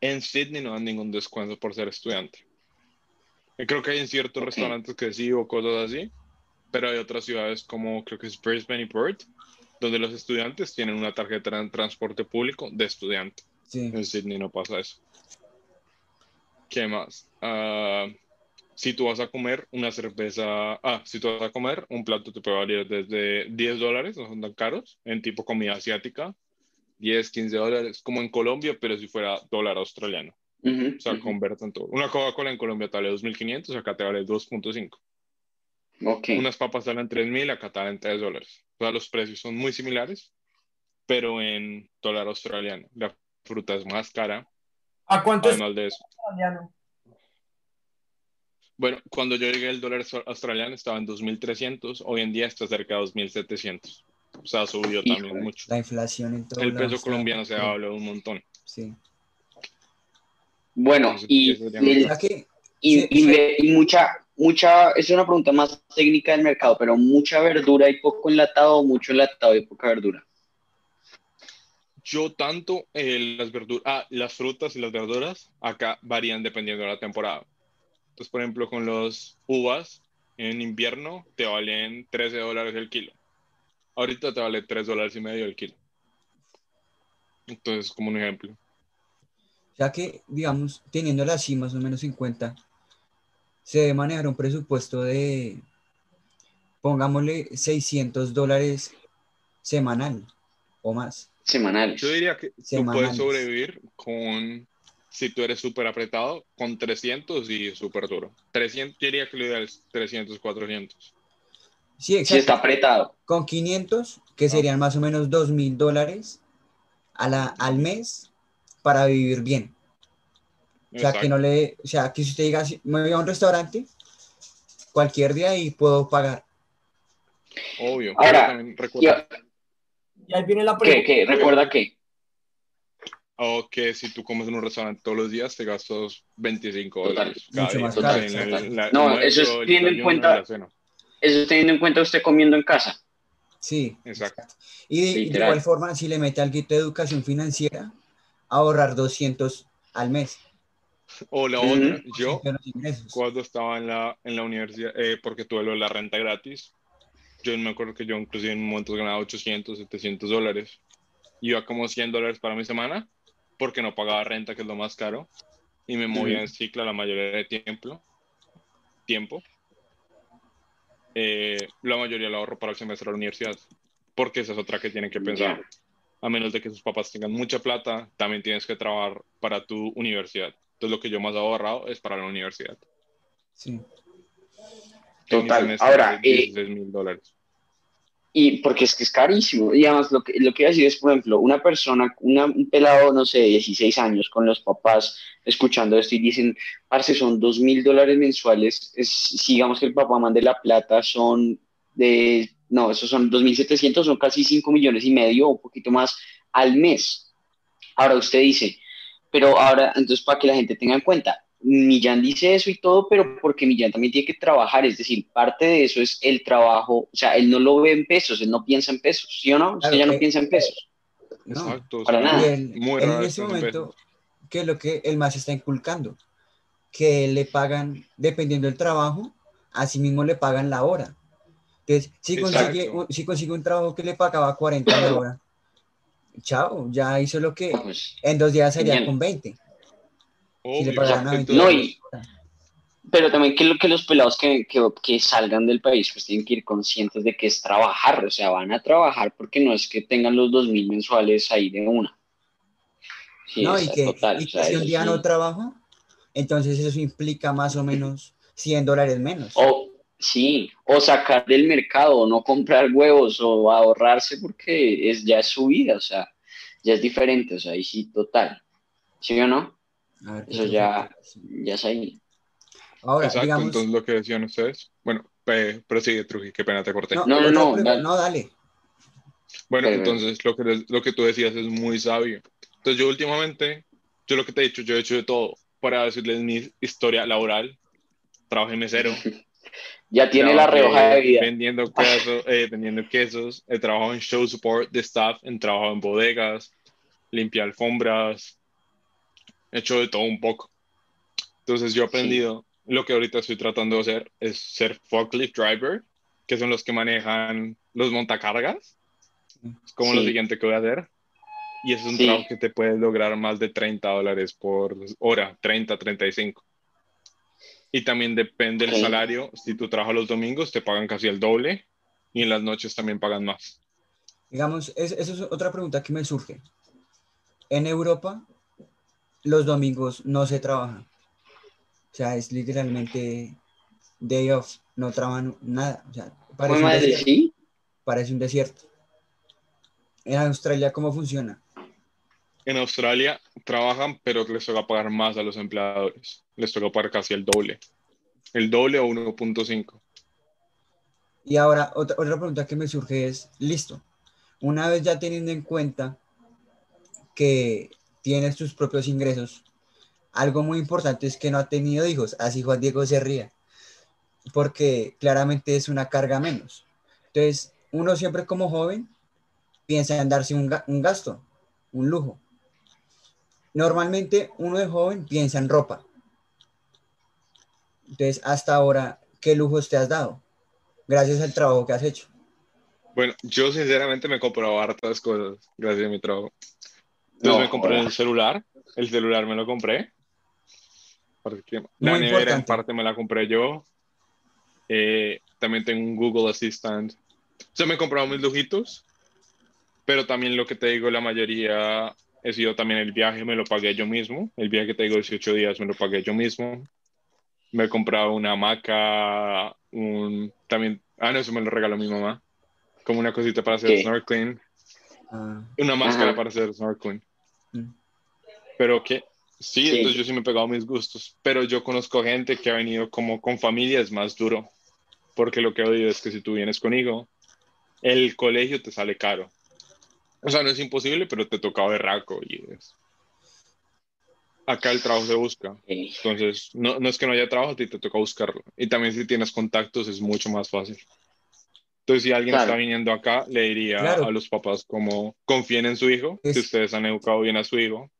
En Sydney no dan ningún descuento por ser estudiante. Creo que hay en ciertos Ok. restaurantes que sí o cosas así, pero hay otras ciudades como creo que es Brisbane y Perth, donde los estudiantes tienen una tarjeta de transporte público de estudiante. Sí. En Sydney no pasa eso. ¿Qué más? Ah, si tú vas a comer una cerveza, ah, si tú vas a comer, un plato te puede valer desde 10 dólares, no son tan caros, en tipo comida asiática, 10, 15 dólares, como en Colombia, pero si fuera dólar australiano. Ujú, O sea, ujú. converten todo. Una Coca-Cola en Colombia te vale 2.500, acá te vale 2.5. Ok. Unas papas te valen 3.000, acá te valen 3 dólares. O sea, los precios son muy similares, pero en dólar australiano. La fruta es más cara, ¿A cuánto es además de eso. australiano? Bueno, cuando yo llegué el dólar australiano estaba en 2.300, hoy en día está cerca de 2.700. O sea, subió también mucho. La inflación en todo El peso colombiano se ha hablado un montón. Sí. Bueno, Entonces, y, eso ya y- no- O sea que y, Sí, y sí. ve- y mucha, mucha, es una pregunta más técnica del mercado, pero mucha verdura y poco enlatado, o mucho enlatado y poca verdura. Yo tanto eh, las verduras, ah, las frutas y las verduras acá varían dependiendo de la temporada. Entonces, por ejemplo, con los uvas en invierno te valen 13 dólares el kilo. Ahorita te vale 3 dólares y medio el kilo. Entonces, como un ejemplo. ya que, digamos, teniéndola así más o menos en cuenta, se debe manejar un presupuesto de, pongámosle, 600 dólares semanal o más. Semanales. Yo diría que tú Semanales. puedes sobrevivir con, si tú eres súper apretado, con 300 y súper duro. 300, yo diría que lo ideal es 300, 400. Sí, Si exacto. está apretado. Con 500, que serían más o menos 2 mil dólares a la, al mes para vivir bien. O sea, que no le, o sea, que si usted diga, "Sí, me voy a un restaurante cualquier día y puedo pagar. Obvio. Ahora, también recuerda Y ahí viene la ¿Qué, pregunta. qué? ¿Recuerda qué? o que si tú comes en un restaurante todos los días te gastas 25 Total. dólares. cada Mucho día. más caro, la- No, eso es teniendo en cuenta-. Eso teniendo en cuenta usted comiendo en casa. Sí. Exacto. Y de, y de igual forma, si le mete algo de educación financiera, ahorrar 200 al mes. O la otra, yo cuando estaba en la, en la universidad, eh, porque tuve lo de la renta gratis, yo me acuerdo que yo inclusive en momentos ganaba 800, 700 dólares. Iba como 100 dólares para mi semana, porque no pagaba renta, que es lo más caro, y me movía en cicla la mayoría de tiempo. tiempo. Eh, la mayoría lo ahorro para el semestre de la universidad, porque esa es otra que tienen que pensar. A menos de que sus papás tengan mucha plata, también tienes que trabajar para tu universidad. Entonces lo que yo más he ahorrado es para la universidad. Sí. Total. Ahora, eh, 16 mil dólares. Y porque es que es carísimo. Y además, lo que, lo que iba a decir es, por ejemplo, una persona, un pelado, no sé, de 16 años, con los papás escuchando esto y dicen, parce, son dos mil dólares mensuales. Es, si digamos que el papá mande la plata, son de, no, esos son 2.700, son casi 5 millones y medio, un poquito más al mes. Ahora usted dice, pero ahora, entonces, para que la gente tenga en cuenta, Millán dice eso y todo, pero porque Millán también tiene que trabajar, es decir, parte de eso es el trabajo, o sea, él no lo ve en pesos, él no piensa en pesos, ¿sí o no? Usted ya no eh, piensa en pesos. No, Exacto. para nada. y él- Muy él raro en que ese momento, que es lo que el más está inculcando, que le pagan, dependiendo del trabajo, así mismo le pagan la hora. Entonces, si consigue, un- si consigue un trabajo que le pagaba 40 la hora, chao, ya hizo lo que Pues, en dos días sería Genial. con 20. Si le obvio, pagaran a exacto, 20 No, y- pero también que, que los pelados que, que, que salgan del país pues tienen que ir conscientes de que es trabajar, o sea, van a trabajar porque no es que tengan los dos mil mensuales ahí de una. Sí, no, y que, total, y o que sea, si un día sí. no trabajo, entonces eso implica más o menos 100 dólares menos. O, sí, o sacar del mercado, o no comprar huevos, o ahorrarse porque es, ya es su vida, o sea, ya es diferente, o sea, ahí sí, total. ¿Sí o no? A ver, ¿qué Eso ya, ya es ahí. Ahora, Exacto, digamos, entonces lo que decían ustedes. Bueno, eh, prosigue, Truji, qué pena te corté. no, No, no, no, pregu- dale. no, dale. Bueno, Pero- entonces lo que, lo que tú decías es muy sabio. Entonces yo últimamente, yo lo que te he dicho, yo he hecho de todo para decirles mi historia laboral. Trabajé mesero. Ya tiene la rehoja de vida. Vendiendo, queso, eh, vendiendo quesos. He trabajado en show support de staff, he trabajado en bodegas, limpiar alfombras. He hecho de todo un poco. Entonces yo he aprendido, lo que ahorita estoy tratando de hacer es ser forklift driver, que son los que manejan los montacargas. Es como lo Sí. siguiente que voy a hacer. Y es un Sí. trabajo que te puedes lograr más de 30 dólares por hora, 30, 35. Y también depende del Ok. salario. Si tú trabajas los domingos, te pagan casi el doble. Y en las noches también pagan más. Digamos, es, eso es otra pregunta que me surge. En Europa, los domingos no se trabaja. O sea, es literalmente day off, no trabajan nada. O sea, parece un, desierto, sí. parece un desierto. En Australia, ¿cómo funciona? En Australia trabajan, pero les toca pagar más a los empleadores. Les toca pagar casi el doble. El doble o 1.5. Y ahora, otra, otra pregunta que me surge es, listo, una vez ya teniendo en cuenta que tienes tus propios ingresos, algo muy importante es que no ha tenido hijos, así Juan Diego se ría, porque claramente es una carga menos. Entonces, uno siempre como joven piensa en darse un gasto, un lujo. Normalmente uno de joven piensa en ropa. Entonces, hasta ahora, ¿qué lujos te has dado? Gracias al trabajo que has hecho. Bueno, yo sinceramente me he comprado hartas cosas gracias a mi trabajo. Entonces No, me compré joda. el celular, el celular me lo compré. Porque la Muy nevera en parte me la compré yo. Eh, también tengo un Google Assistant. O sea, me he comprado mis lujitos, pero también lo que te digo, la mayoría he sido también el viaje, me lo pagué yo mismo. El viaje que te digo, 18 días, me lo pagué yo mismo. Me he comprado una hamaca, un, también, ah, no, eso me lo regaló mi mamá. Como una cosita para hacer ¿Qué? snorkeling. Ah, Una máscara para hacer snorkeling. Pero que, sí, Sí. entonces yo sí me he pegado mis gustos. Pero yo conozco gente que ha venido como con familia, es más duro. Porque lo que he oído es que si tú vienes conmigo, el colegio te sale caro. O sea, no es imposible, pero te toca berraco. Y es... Acá el trabajo se busca. Entonces, no, no es que no haya trabajo, a ti te toca buscarlo. Y también si tienes contactos es mucho más fácil. Entonces, si alguien Claro. está viniendo acá, le diría Claro. a los papás como confíen en su hijo, Es- que ustedes han educado bien a su hijo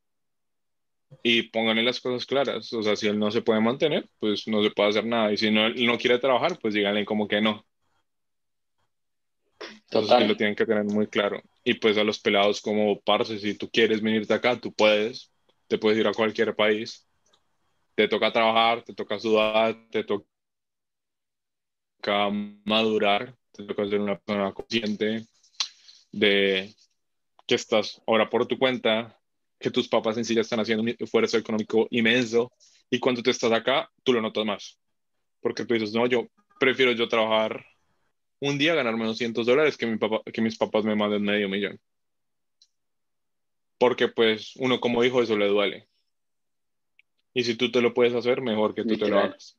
y pónganle las cosas claras. O sea, si él no se puede mantener, pues no se puede hacer nada. Y si no, él no quiere trabajar, pues díganle como que no. Entonces, Total. sí lo tienen que tener muy claro. Y pues a los pelados como, parce, si tú quieres venirte acá, tú puedes. Te puedes ir a cualquier país. Te toca trabajar, te toca sudar, te toca madurar, te ser una persona consciente de que estás ahora por tu cuenta, que tus papás en sí ya están haciendo un esfuerzo económico inmenso y cuando tú estás acá, tú lo notas más. Porque tú dices, no, yo prefiero yo trabajar un día, ganarme 200 dólares que, mi papá, que mis papás me manden medio millón. Porque pues uno como hijo eso le duele. Y si tú te lo puedes hacer, mejor que tú te lo Literal. hagas.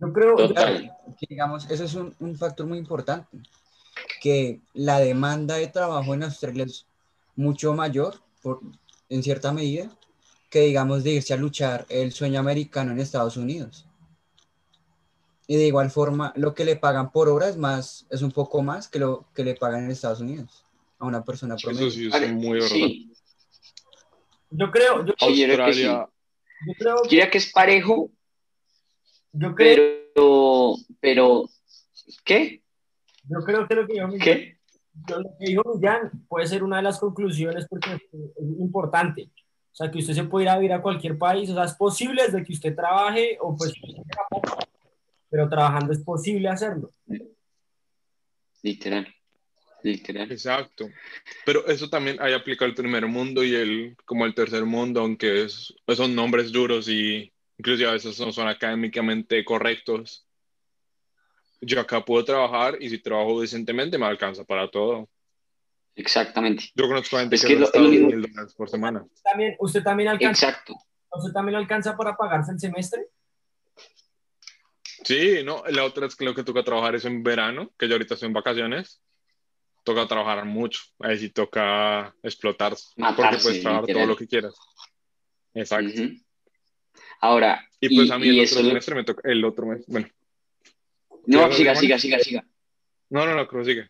Yo creo, Total. que, digamos, eso es un, un factor muy importante, que la demanda de trabajo en Australia es mucho mayor, por, en cierta medida, que digamos de irse a luchar el sueño americano en Estados Unidos. Y de igual forma, lo que le pagan por hora es más, es un poco más que lo que le pagan en Estados Unidos a una persona promedio. Eso sí es muy verdad. Sí, Yo creo, yo, yo creo que sí. Australia, yo creo, yo diría que es parejo, yo creo, pero, pero, ¿qué? yo creo que lo que dijo Millán, ¿Qué? lo que dijo Millán puede ser una de las conclusiones porque es importante. O sea, que usted se puede ir a vivir a cualquier país. O sea, es posible desde que usted trabaje o pues, pero trabajando es posible hacerlo. Literal, literal. Exacto. Pero eso también hay aplica al primer mundo y el como el tercer mundo, aunque es, son nombres duros y inclusive a veces no son académicamente correctos. Yo acá puedo trabajar y si trabajo decentemente me alcanza para todo. Exactamente. Yo conozco gente Es que que lo- lo mismo. 10 mil dólares por semana. También, ¿Usted también alcanza, Exacto. usted también alcanza para pagarse el semestre? Sí, no, la otra es que lo que toca trabajar es en verano, que yo ahorita estoy en vacaciones. Toca trabajar mucho, ahí sí toca explotar, porque Matarse, puedes trabajar todo literal. lo que quieras. Exacto. Ujú. Ahora, Y pues a mí el y otro semestre me toca, el otro mes, bueno, no, ¿Qué, siga, siga, siga, siga. no, no, no, sigue.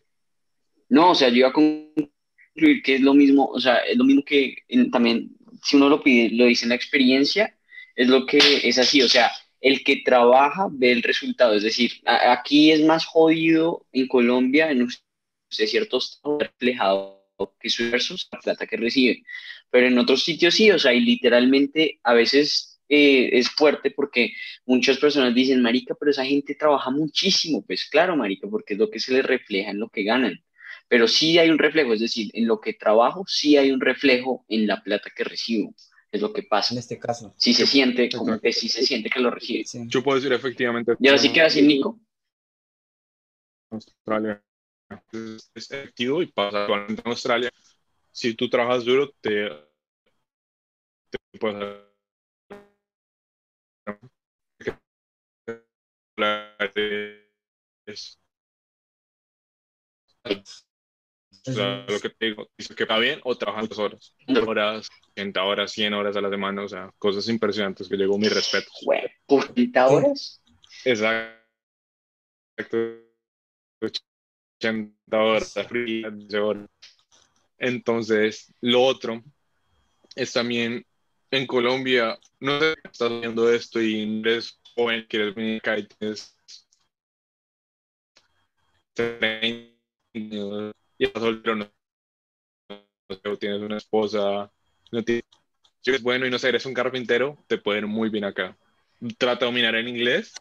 No, o sea, yo iba a concluir que es lo mismo, o sea, es lo mismo que en- también, si uno lo pide, lo dice en la experiencia, es lo que es así, o sea, el que trabaja ve el resultado, es decir, a- aquí es más jodido en Colombia, en de ciertos reflejado que su versus la plata que recibe, pero en otros sitios sí, o sea, y literalmente a veces eh, es fuerte porque muchas personas dicen, marica, pero esa gente trabaja muchísimo, pues claro, marica, porque es lo que se les refleja en lo que ganan pero sí hay un reflejo, es decir, en lo que trabajo, sí hay un reflejo en la plata que recibo, es lo que pasa. En este caso. Sí se siente, como que sí se siente que lo recibe. Sí. Yo puedo decir efectivamente. Y ahora sí que así, Nico. Australia es, efectivo y pasa actualmente en Australia. Si tú trabajas duro, te, te puedes es- o sea, lo que te digo, dice que va bien o trabaja muchas horas, horas, 80 horas, 100 horas a la semana, o sea, cosas impresionantes que llegó mi respeto. Jue- ¿40 horas? Exacto. 80 horas, 12 horas. Entonces, lo otro es también en Colombia, no sé, estás viendo esto y eres joven, quieres venir acá y tienes 30 años y estás soltero, no, no tienes una esposa, no tienes, si eres bueno y no sé, eres un carpintero, te puede ir muy bien acá. Trata de dominar en inglés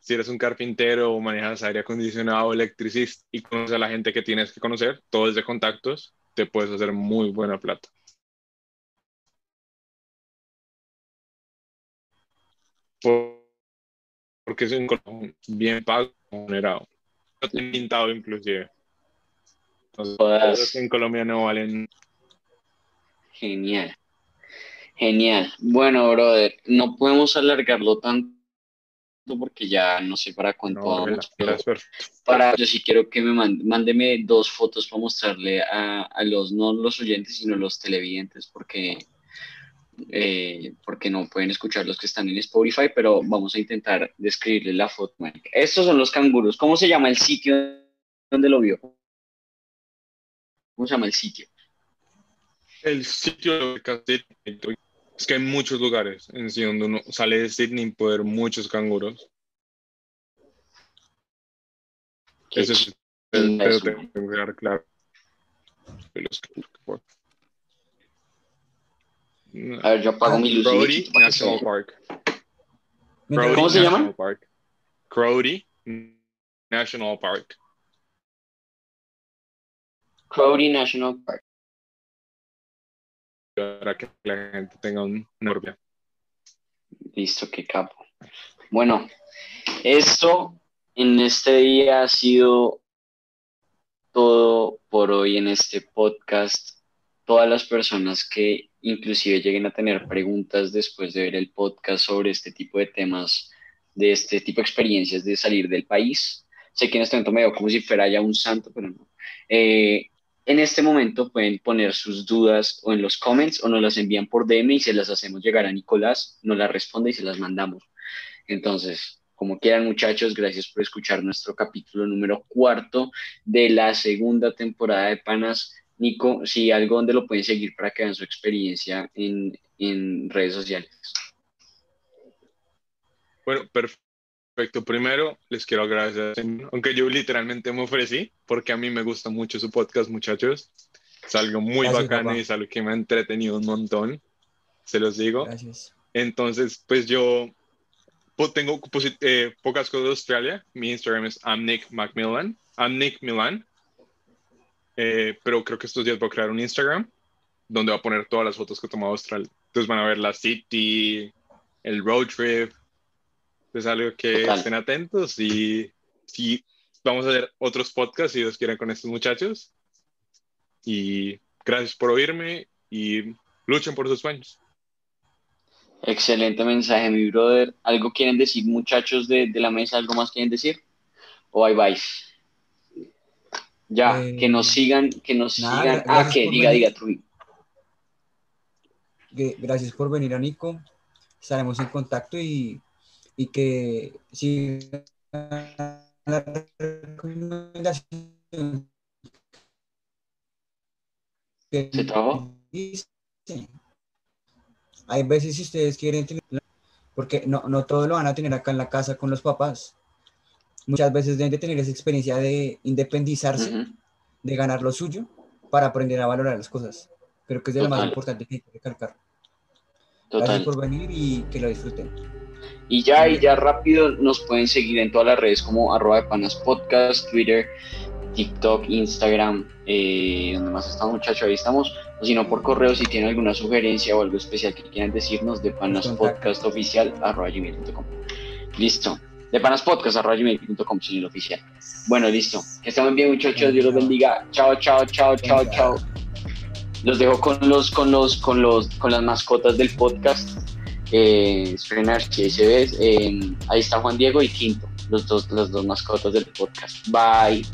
si eres un carpintero o manejas aire acondicionado electricista y conoces a la gente que tienes que conocer, todo es de contactos, te puedes hacer muy buena plata. Por- porque es un bien pago, remunerado. Pintado inclusive. Entonces, en Colombia no valen. Genial. Genial. Bueno, brother, no podemos alargarlo tanto porque ya no sé para cuánto No, vamos, pero para, yo sí quiero que me mande, mándeme dos fotos para mostrarle a, a los, no los oyentes, sino los televidentes, porque, eh, porque no pueden escuchar los que están en Spotify, pero vamos a intentar describirle la foto. Estos son los canguros. ¿Cómo se llama el sitio donde lo vio? ¿Cómo se llama el sitio? El sitio de es que hay muchos lugares en sí donde uno sale de Sydney y puede ver muchos canguros. Eso man. que dejar claro. De los canguros. A ver, yo apago mi luz. National. Park. Crowdy ¿Cómo se llama? National Park. Crowdy National Park. Crowdy National Park. Para que la gente tenga un- idea. Listo, qué capo. Bueno, esto en este día ha sido todo por hoy en este podcast. Todas las personas que inclusive lleguen a tener preguntas después de ver el podcast sobre este tipo de temas, de este tipo de experiencias de salir del país. Sé que en este momento me veo como si fuera ya un santo, pero no. Eh, en este momento pueden poner sus dudas o en los comments o nos las envían por DM y se las hacemos llegar a Nicolás, nos las responde y se las mandamos. Entonces, como quieran muchachos, gracias por escuchar nuestro capítulo número cuarto de la segunda temporada de Panas. Nico, si algo donde lo pueden seguir para que vean su experiencia en, en redes sociales. Bueno, perfecto. Primero, les quiero agradecer, aunque yo literalmente me ofrecí, porque a mí me gusta mucho su podcast, muchachos. Es algo muy bacano y es algo que me ha entretenido un montón, se los digo. Gracias. Entonces, pues yo tengo eh, pocas cosas de Australia. Mi Instagram es Nick Macmillan. Nick Milan. Eh, pero creo que estos días voy a crear un Instagram donde voy a poner todas las fotos que he tomado Australia. Entonces van a ver la city, el road trip, es algo que estén atentos y si vamos a hacer otros podcasts si Dios quiere con estos muchachos. Y gracias por oírme y luchen por sus sueños. Excelente mensaje, mi brother. ¿Algo quieren decir, muchachos de, la mesa? ¿Algo más quieren decir? ¿O bye bye? Ya, eh, que nos sigan, que nos sigan. Ah, que diga, diga, Truy. Gracias por venir a Nico. Estaremos en contacto y y que si la recomendación ¿Se trabó? Hay veces si ustedes quieren tener, porque no, no todo lo van a tener acá en la casa con los papás. Muchas veces deben de tener esa experiencia de independizarse, de ganar lo suyo, para aprender a valorar las cosas. Creo que es de lo más importante que hay que recalcar. Gracias por venir y que lo disfruten. Y ya, y ya rápido nos pueden seguir en todas las redes como arroba de panas podcast, Twitter, TikTok, Instagram, eh, donde más estamos muchachos, ahí estamos. O si no, por correo, si tienen alguna sugerencia o algo especial que quieran decirnos, de panaspodcastoficial arroba gmail.com. Listo. De panaspodcast arroba gmail.com, señor oficial. Bueno, listo. Que estén bien, muchachos. Dios los bendiga. Chao, chao, chao, chao, chao. Los dejo con los, con los, con los, con las mascotas del podcast eh, eh, ahí está Juan Diego y Quinto, los dos, los dos mascotas del podcast. Bye.